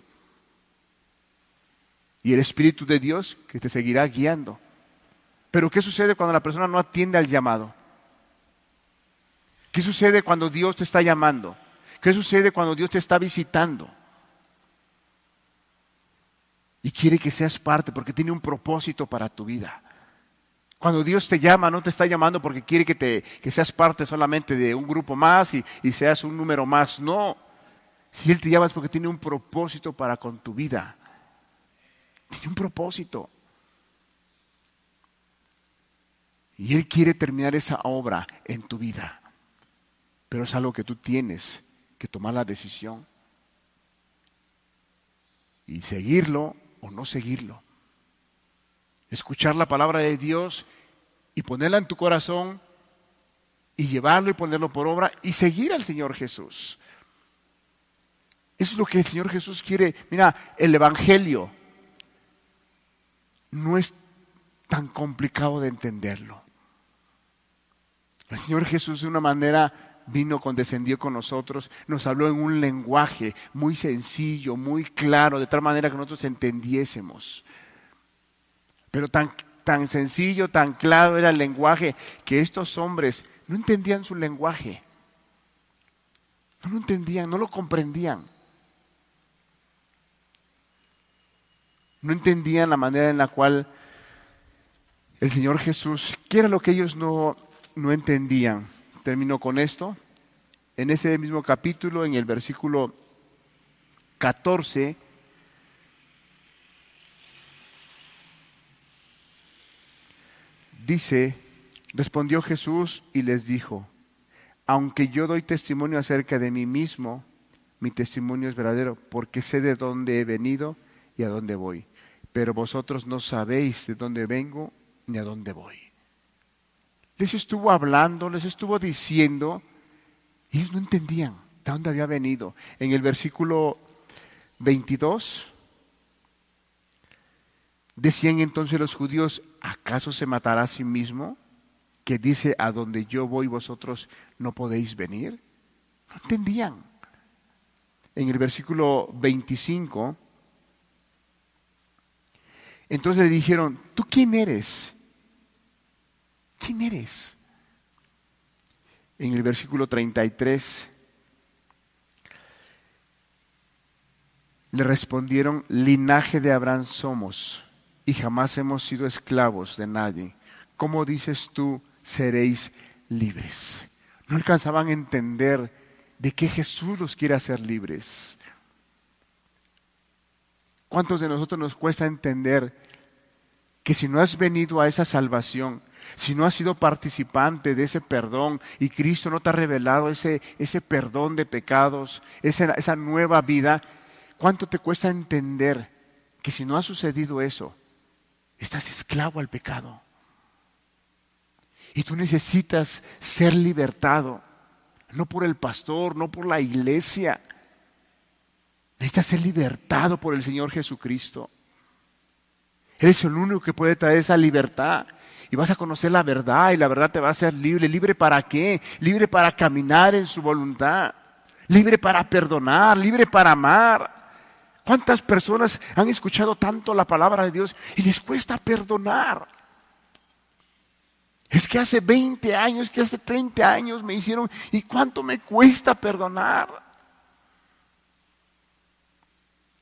Y el Espíritu de Dios que te seguirá guiando. Pero ¿qué sucede cuando la persona no atiende al llamado? ¿Qué sucede cuando Dios te está llamando? ¿Qué sucede cuando Dios te está visitando? Y quiere que seas parte porque tiene un propósito para tu vida. Cuando Dios te llama, no te está llamando porque quiere que, te, que seas parte solamente de un grupo más y, y seas un número más. No, si Él te llama es porque tiene un propósito para con tu vida. Tiene un propósito. Y Él quiere terminar esa obra en tu vida. Pero es algo que tú tienes que tomar la decisión. Y seguirlo o no seguirlo. Escuchar la palabra de Dios y ponerla en tu corazón y llevarlo y ponerlo por obra y seguir al Señor Jesús. Eso es lo que el Señor Jesús quiere. Mira, el Evangelio no es tan complicado de entenderlo. El Señor Jesús de una manera vino, condescendió con nosotros, nos habló en un lenguaje muy sencillo, muy claro, de tal manera que nosotros entendiésemos. Pero tan, tan sencillo, tan claro era el lenguaje que estos hombres no entendían su lenguaje. No lo entendían, no lo comprendían. No entendían la manera en la cual el Señor Jesús, ¿qué era lo que ellos no, no entendían? Termino con esto. En ese mismo capítulo, en el versículo 14, dice, respondió Jesús y les dijo, aunque yo doy testimonio acerca de mí mismo, mi testimonio es verdadero, porque sé de dónde he venido y a dónde voy. Pero vosotros no sabéis de dónde vengo ni a dónde voy. Les estuvo hablando, les estuvo diciendo, y ellos no entendían de dónde había venido. En el versículo 22, decían entonces los judíos, ¿acaso se matará a sí mismo? Que dice, a donde yo voy vosotros no podéis venir. No entendían. En el versículo 25, entonces le dijeron, ¿tú quién eres? ¿Quién eres? En el versículo 33 le respondieron, linaje de Abraham somos y jamás hemos sido esclavos de nadie. ¿Cómo dices tú, seréis libres? No alcanzaban a entender de que Jesús los quiere hacer libres. ¿Cuántos de nosotros nos cuesta entender que si no has venido a esa salvación, si no has sido participante de ese perdón y Cristo no te ha revelado ese, ese perdón de pecados, esa, esa nueva vida, ¿cuánto te cuesta entender que si no ha sucedido eso, estás esclavo al pecado? Y tú necesitas ser libertado, no por el pastor, no por la iglesia. Necesitas ser libertado por el Señor Jesucristo. Eres el único que puede traer esa libertad. Y vas a conocer la verdad y la verdad te va a hacer libre. ¿Libre para qué? Libre para caminar en su voluntad. Libre para perdonar, libre para amar. ¿Cuántas personas han escuchado tanto la palabra de Dios y les cuesta perdonar? Es que hace 20 años, que hace 30 años me hicieron, ¿y cuánto me cuesta perdonar?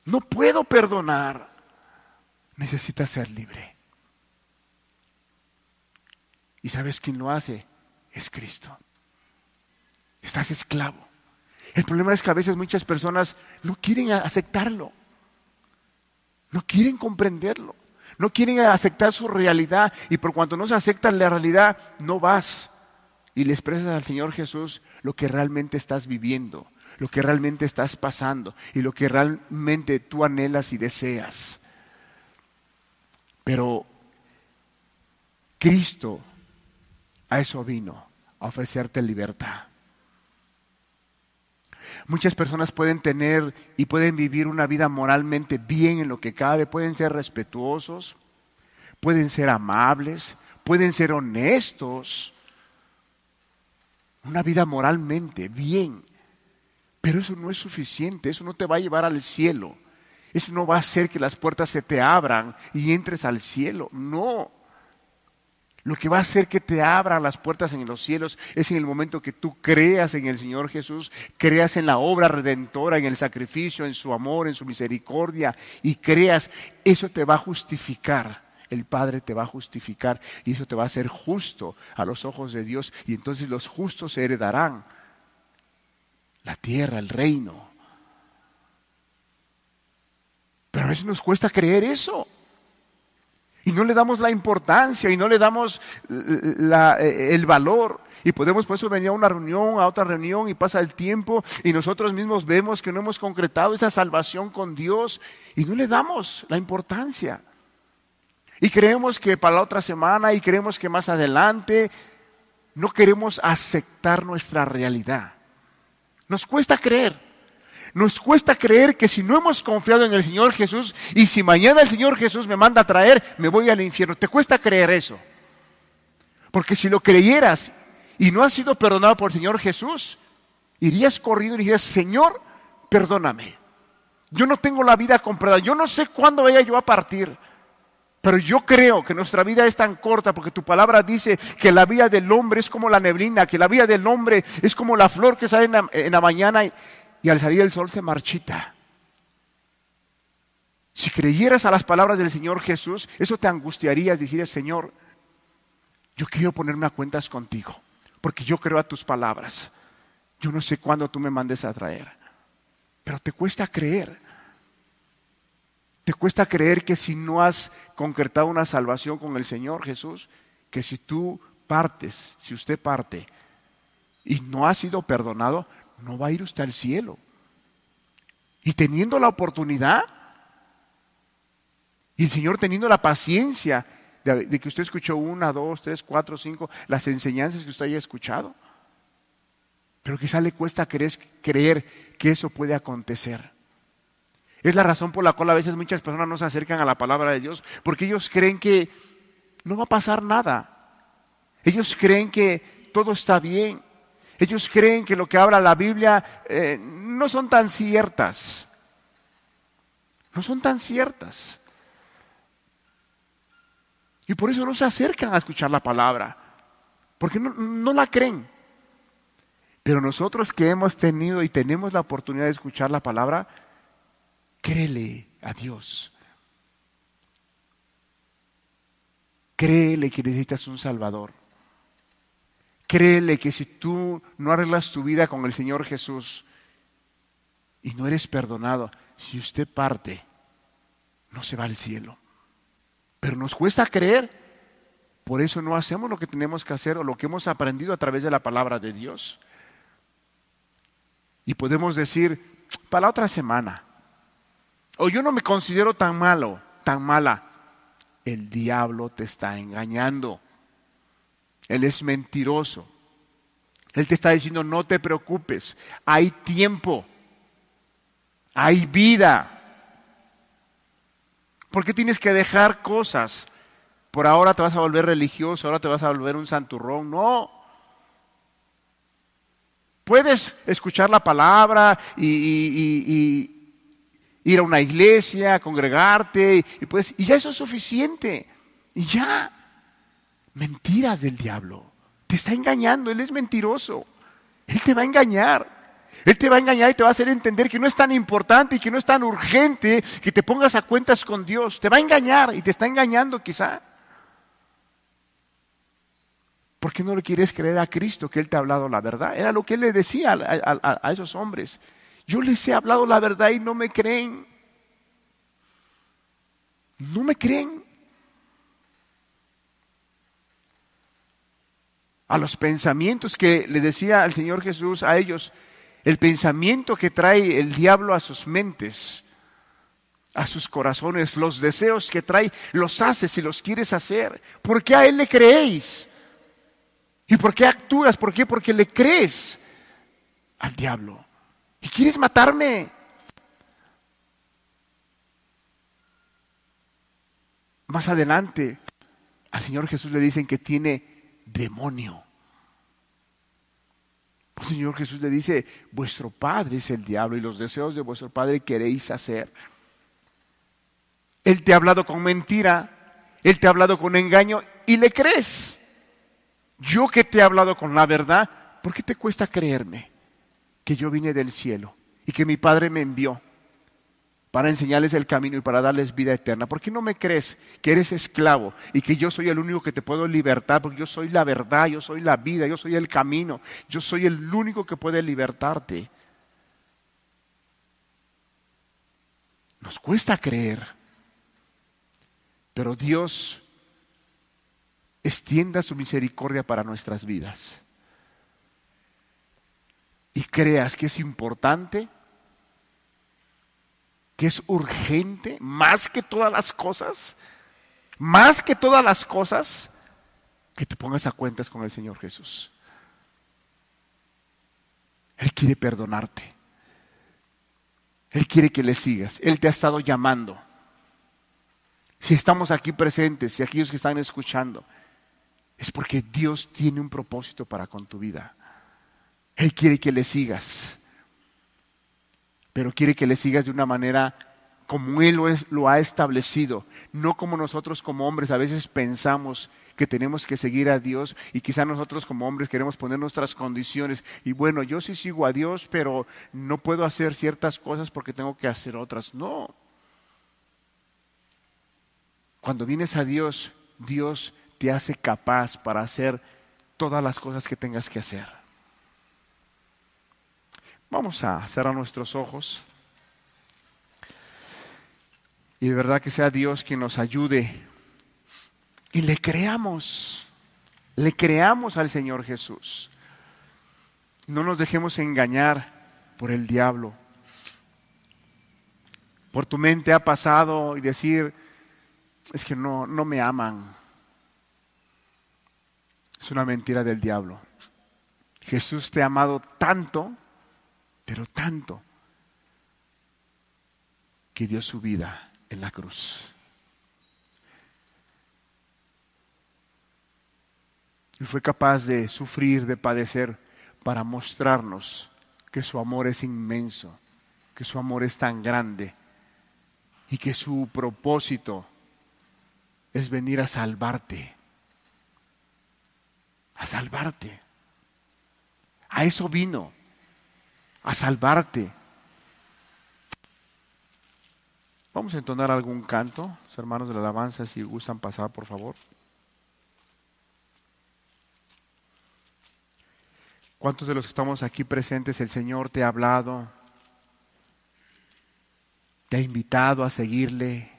No puedo perdonar. Necesitas ser libre. ¿Y sabes quién lo hace? Es Cristo. Estás esclavo. El problema es que a veces muchas personas no quieren aceptarlo. No quieren comprenderlo. No quieren aceptar su realidad y por cuanto no se aceptan la realidad, no vas y le expresas al Señor Jesús lo que realmente estás viviendo, lo que realmente estás pasando y lo que realmente tú anhelas y deseas. Pero Cristo a eso vino, a ofrecerte libertad. Muchas personas pueden tener y pueden vivir una vida moralmente bien en lo que cabe, pueden ser respetuosos, pueden ser amables, pueden ser honestos. Una vida moralmente bien. Pero eso no es suficiente, eso no te va a llevar al cielo. Eso no va a hacer que las puertas se te abran y entres al cielo. No. Lo que va a hacer que te abran las puertas en los cielos es en el momento que tú creas en el Señor Jesús, creas en la obra redentora, en el sacrificio, en su amor, en su misericordia y creas, eso te va a justificar. El Padre te va a justificar y eso te va a hacer justo a los ojos de Dios y entonces los justos heredarán la tierra, el reino. Pero a veces nos cuesta creer eso. Y no le damos la importancia y no le damos eh, el valor. Y podemos por eso venir a una reunión, a otra reunión y pasa el tiempo y nosotros mismos vemos que no hemos concretado esa salvación con Dios y no le damos la importancia. Y creemos que para la otra semana y creemos que más adelante no queremos aceptar nuestra realidad. Nos cuesta creer. Nos cuesta creer que si no hemos confiado en el Señor Jesús y si mañana el Señor Jesús me manda a traer, me voy al infierno. ¿Te cuesta creer eso? Porque si lo creyeras y no has sido perdonado por el Señor Jesús, irías corrido y dirías, Señor, perdóname. Yo no tengo la vida comprada, yo no sé cuándo vaya yo a partir. Pero yo creo que nuestra vida es tan corta porque tu palabra dice que la vida del hombre es como la neblina, que la vida del hombre es como la flor que sale en la, mañana al salir el sol se marchita. Si creyeras a las palabras del Señor Jesús, eso te angustiaría, dirías, Señor, yo quiero ponerme a cuentas contigo, porque yo creo a tus palabras. Yo no sé cuándo tú me mandes a traer, pero te cuesta creer. Te cuesta creer que si no has concretado una salvación con el Señor Jesús, que si tú partes, si usted parte y no ha sido perdonado, no va a ir usted al cielo. Y teniendo la oportunidad, y el Señor teniendo la paciencia de, que usted escuchó una, dos, tres, cuatro, cinco, las enseñanzas que usted haya escuchado. Pero quizá le cuesta creer, que eso puede acontecer. Es la razón por la cual a veces muchas personas no se acercan a la palabra de Dios, porque ellos creen que no va a pasar nada. Ellos creen que todo está bien. Ellos creen que lo que habla la Biblia eh, no son tan ciertas. No son tan ciertas. Y por eso no se acercan a escuchar la palabra, porque no, no la creen. Pero nosotros que hemos tenido y tenemos la oportunidad de escuchar la palabra, créele a Dios. Créele que necesitas un Salvador. Créele que si tú no arreglas tu vida con el Señor Jesús y no eres perdonado, si usted parte, no se va al cielo. Pero nos cuesta creer. Por eso no hacemos lo que tenemos que hacer o lo que hemos aprendido a través de la palabra de Dios. Y podemos decir, para la otra semana, o yo no me considero tan malo, tan mala. El diablo te está engañando. Él es mentiroso. Él te está diciendo, no te preocupes, hay tiempo, hay vida. ¿Por qué tienes que dejar cosas? Por ahora te vas a volver religioso, ahora te vas a volver un santurrón. No. Puedes escuchar la palabra y, ir a una iglesia, congregarte, y, ya eso es suficiente. Y ya. Mentiras del diablo. Te está engañando, él es mentiroso. Él te va a engañar. Él te va a engañar y te va a hacer entender que no es tan importante y que no es tan urgente que te pongas a cuentas con Dios. Te va a engañar y te está engañando quizá. ¿Por qué no le quieres creer a Cristo que Él te ha hablado la verdad? Era lo que Él le decía a, a esos hombres. Yo les he hablado la verdad y no me creen. No me creen. A los pensamientos que le decía el Señor Jesús a ellos, el pensamiento que trae el diablo a sus mentes, a sus corazones, los deseos que trae, los haces y los quieres hacer. ¿Por qué a él le creéis? ¿Y por qué actúas? ¿Por qué? Porque le crees al diablo. ¿Y quieres matarme? Más adelante, al Señor Jesús le dicen que tiene demonio. El Señor Jesús le dice, vuestro padre es el diablo y los deseos de vuestro padre queréis hacer. Él te ha hablado con mentira, Él te ha hablado con engaño y le crees. Yo que te he hablado con la verdad, ¿por qué te cuesta creerme que yo vine del cielo y que mi Padre me envió? Para enseñarles el camino y para darles vida eterna. ¿Por qué no me crees que eres esclavo y que yo soy el único que te puedo libertar? Porque yo soy la verdad, yo soy la vida, yo soy el camino, yo soy el único que puede libertarte. Nos cuesta creer, pero Dios extienda su misericordia para nuestras vidas. Y creas que es importante que es urgente, más que todas las cosas, más que todas las cosas, que te pongas a cuentas con el Señor Jesús. Él quiere perdonarte. Él quiere que le sigas. Él te ha estado llamando. Si estamos aquí presentes y aquellos que están escuchando, es porque Dios tiene un propósito para con tu vida. Él quiere que le sigas pero quiere que le sigas de una manera como Él lo, ha establecido, no como nosotros como hombres a veces pensamos que tenemos que seguir a Dios y quizá nosotros como hombres queremos poner nuestras condiciones y bueno, yo sí sigo a Dios, pero no puedo hacer ciertas cosas porque tengo que hacer otras. No. Cuando vienes a Dios, Dios te hace capaz para hacer todas las cosas que tengas que hacer. Vamos a cerrar nuestros ojos. Y de verdad que sea Dios quien nos ayude. Y le creamos, le creamos al Señor Jesús. No nos dejemos engañar por el diablo. por tu mente ha pasado y decir, es que no, no me aman. Es una mentira del diablo. Jesús te ha amado tanto, pero tanto, que dio su vida en la cruz. Y fue capaz de sufrir, de padecer, para mostrarnos que su amor es inmenso, que su amor es tan grande y que su propósito es venir a salvarte, a salvarte. A eso vino, a salvarte. Vamos a entonar algún canto, los hermanos de la alabanza, si gustan pasar, por favor. ¿Cuántos de los que estamos aquí presentes el Señor te ha hablado? ¿Te ha invitado a seguirle?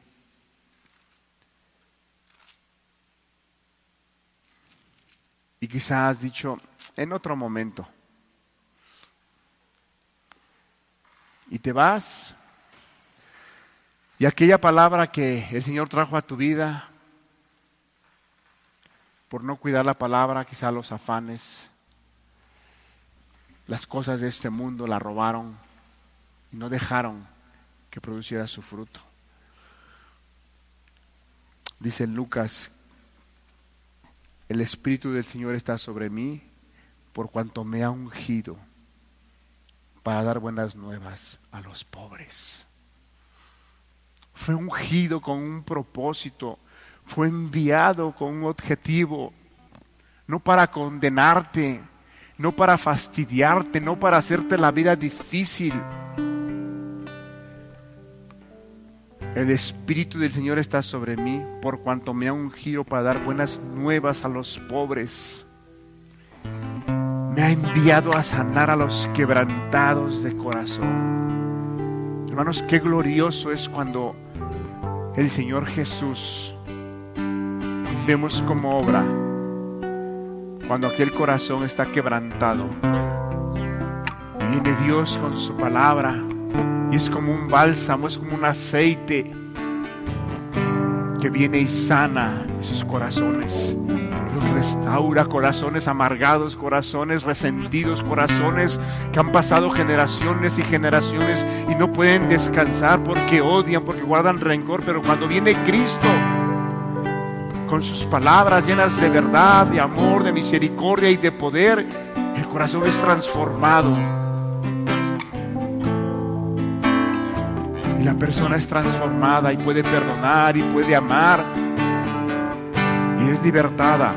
Y quizás has dicho, en otro momento. Y te vas. Y aquella palabra que el Señor trajo a tu vida, por no cuidar la palabra, quizá los afanes, las cosas de este mundo la robaron y no dejaron que produciera su fruto. Dice Lucas, el Espíritu del Señor está sobre mí por cuanto me ha ungido para dar buenas nuevas a los pobres. Fue ungido con un propósito, fue enviado con un objetivo, no para condenarte, no para fastidiarte, no para hacerte la vida difícil. El Espíritu del Señor está sobre mí por cuanto me ha ungido para dar buenas nuevas a los pobres. Me ha enviado a sanar a los quebrantados de corazón. Hermanos, qué glorioso es cuando el Señor Jesús vemos como obra cuando aquel corazón está quebrantado. Viene Dios con su palabra y es como un bálsamo, es como un aceite que viene y sana esos corazones. Restaura, corazones amargados, corazones resentidos, corazones que han pasado generaciones y generaciones y no pueden descansar porque odian, porque guardan rencor. Pero cuando viene Cristo, con sus palabras llenas de verdad, de amor, de misericordia y de poder, el corazón es transformado. Y la persona es transformada y puede perdonar y puede amar y es libertada.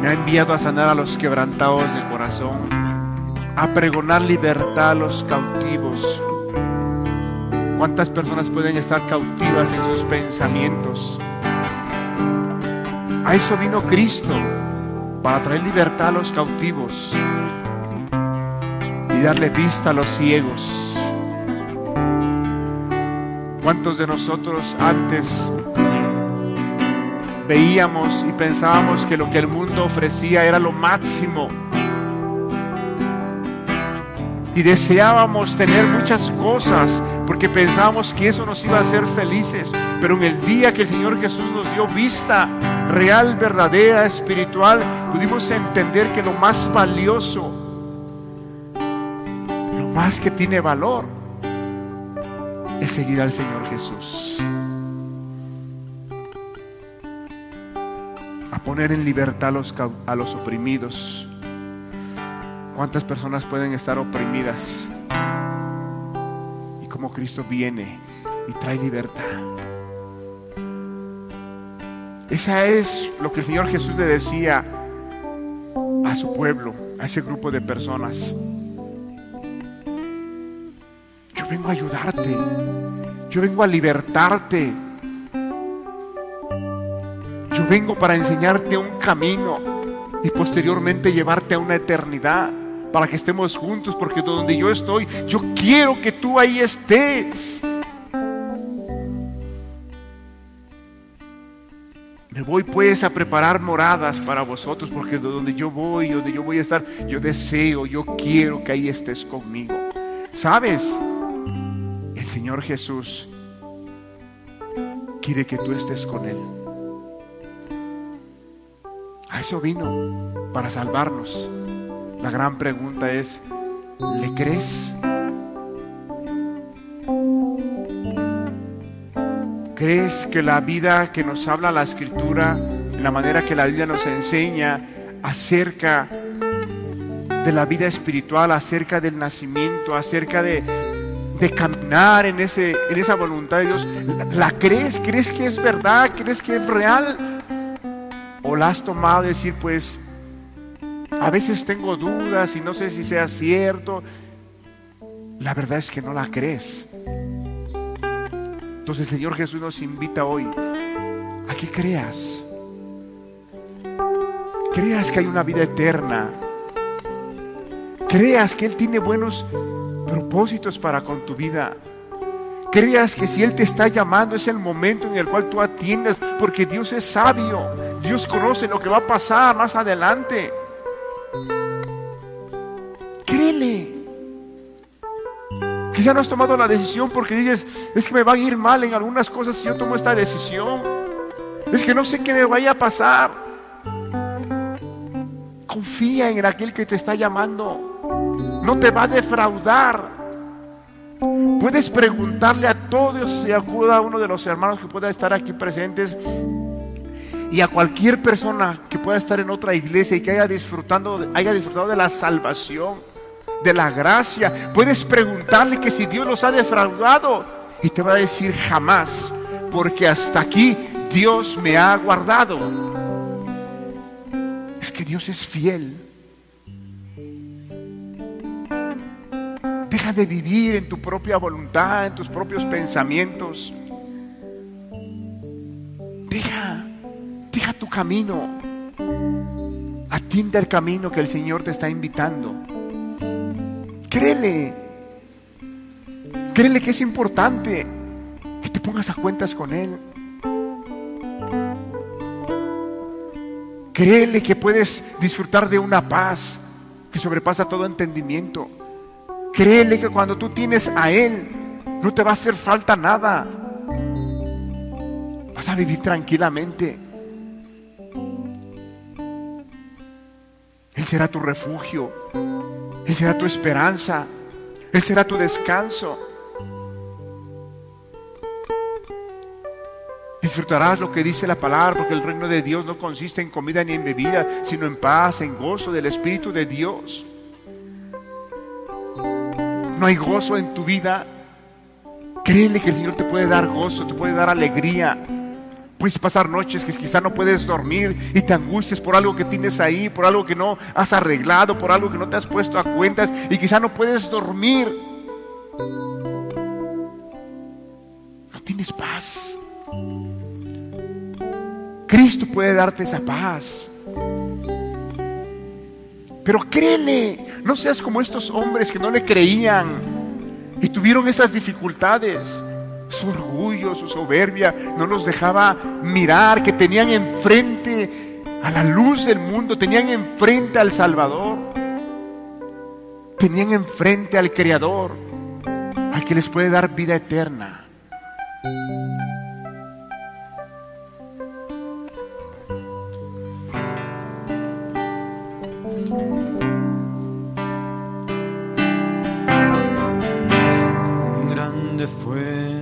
Me ha enviado a sanar a los quebrantados de corazón, a pregonar libertad a los cautivos ¿Cuántas personas pueden estar cautivas en sus pensamientos? A eso vino Cristo, para traer libertad a los cautivos y darle vista a los ciegos. ¿Cuántos de nosotros antes veíamos y pensábamos que lo que el mundo ofrecía era lo máximo? y deseábamos tener muchas cosas porque pensábamos que eso nos iba a hacer felices. Pero en el día que el Señor Jesús nos dio vista real, verdadera, espiritual, pudimos entender que lo más valioso, lo más que tiene valor, es seguir al Señor Jesús. A poner en libertad a los, oprimidos ¿Cuántas personas pueden estar oprimidas? Y como Cristo viene y trae libertad. Esa es lo que el Señor Jesús le decía a su pueblo, a ese grupo de personas. Vengo a ayudarte. Yo vengo a libertarte. Yo vengo para enseñarte un camino y posteriormente llevarte a una eternidad para que estemos juntos, porque donde yo estoy, yo quiero que tú ahí estés. Me voy pues a preparar moradas para vosotros, porque de donde yo voy, donde yo voy a estar, yo deseo, yo quiero que ahí estés conmigo. ¿Sabes? Señor Jesús quiere que tú estés con Él. A eso vino, para salvarnos. La gran pregunta es, ¿le crees? ¿Crees que la vida que nos habla la escritura, la manera que la Biblia nos enseña acerca de la vida espiritual, acerca del nacimiento, acerca de, caminar en, ese, en esa voluntad de Dios, ¿la, crees? ¿Crees que es verdad? ¿Crees que es real? ¿O la has tomado y decir, pues, a veces tengo dudas y no sé si sea cierto? La verdad es que no la crees. Entonces el Señor Jesús nos invita hoy a que creas. Creas que hay una vida eterna. Creas que Él tiene buenos propósitos para con tu vida. Creas que si Él te está llamando es el momento en el cual tú atiendas, porque Dios es sabio. Dios conoce lo que va a pasar más adelante. Créele. Quizá no has tomado la decisión porque dices, es que me va a ir mal en algunas cosas si yo tomo esta decisión. Es que no sé qué me vaya a pasar. Confía en aquel que te está llamando. No te va a defraudar. Puedes preguntarle a todos y a cada uno de los hermanos que pueda estar aquí presentes y a cualquier persona que pueda estar en otra iglesia y que haya disfrutado, haya disfrutado de la salvación de la gracia. Puedes preguntarle que si Dios los ha defraudado y te va a decir jamás, porque hasta aquí Dios me ha guardado. Es que Dios es fiel. Deja de vivir en tu propia voluntad, en tus propios pensamientos. Deja, deja tu camino. Atiende el camino que el Señor te está invitando. Créele. Créele que es importante que te pongas a cuentas con Él. Créele que puedes disfrutar de una paz que sobrepasa todo entendimiento. Créele que cuando tú tienes a Él, no te va a hacer falta nada. Vas a vivir tranquilamente. Él será tu refugio. Él será tu esperanza. Él será tu descanso. Disfrutarás lo que dice la palabra, porque el reino de Dios no consiste en comida ni en bebida, sino en paz, en gozo del Espíritu de Dios. No hay gozo en tu vida. Créele que el Señor te puede dar gozo, te puede dar alegría. Puedes pasar noches que quizá no puedes dormir y te angustias por algo que tienes ahí, por algo que no has arreglado, por algo que no te has puesto a cuentas y quizá no puedes dormir. No tienes paz. Cristo puede darte esa paz. Pero créele, no seas como estos hombres que no le creían y tuvieron esas dificultades. Su orgullo, su soberbia no los dejaba mirar que tenían enfrente a la luz del mundo, tenían enfrente al Salvador, tenían enfrente al Creador, al que les puede dar vida eterna. fue.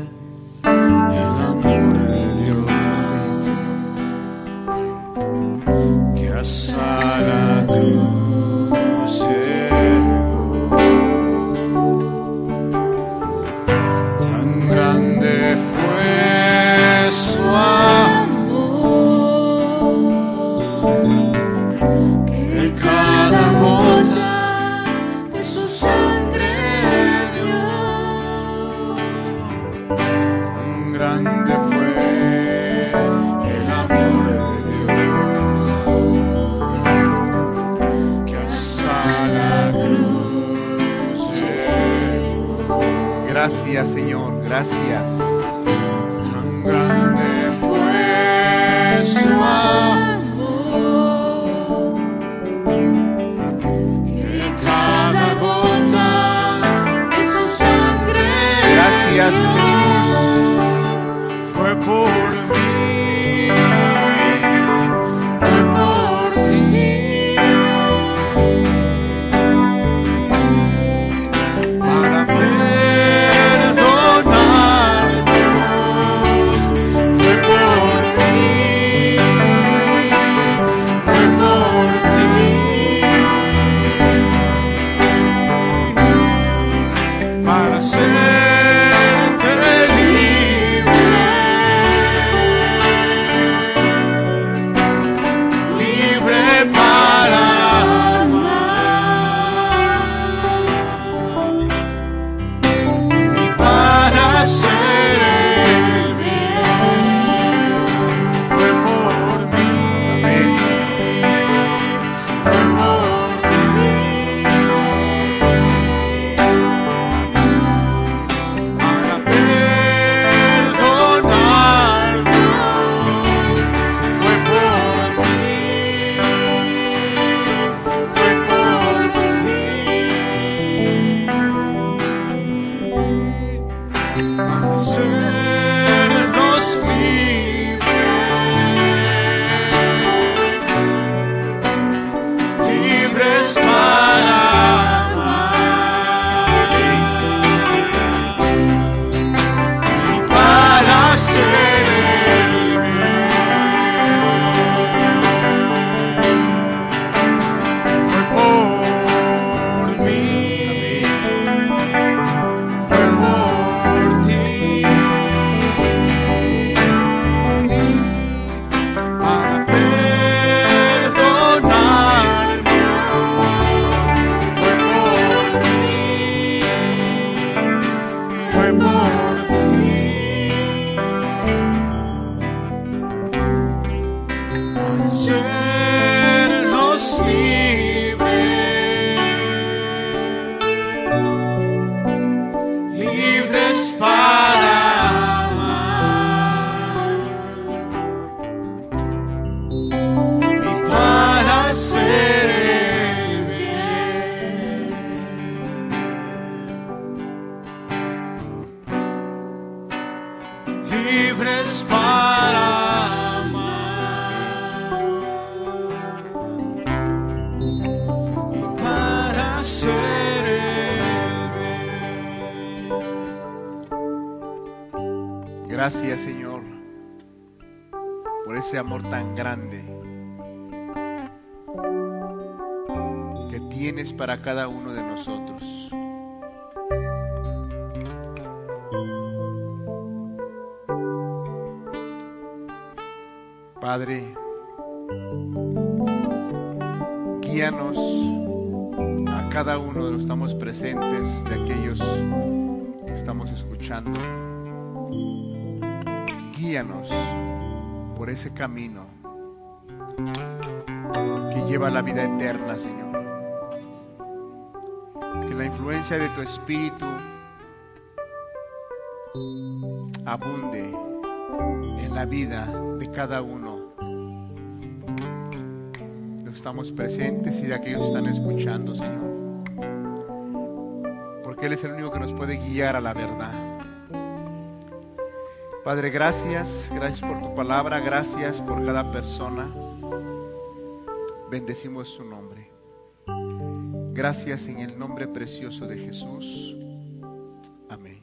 Presentes, de aquellos que estamos escuchando. Guíanos por ese camino que lleva a la vida eterna, Señor. Que la influencia de tu Espíritu abunde en la vida de cada uno. Estamos presentes y de aquellos que están escuchando, Señor. Porque Él es el único que nos puede guiar a la verdad. Padre, gracias, gracias por tu palabra, gracias por cada persona. Bendecimos su nombre. Gracias en el nombre precioso de Jesús. Amén.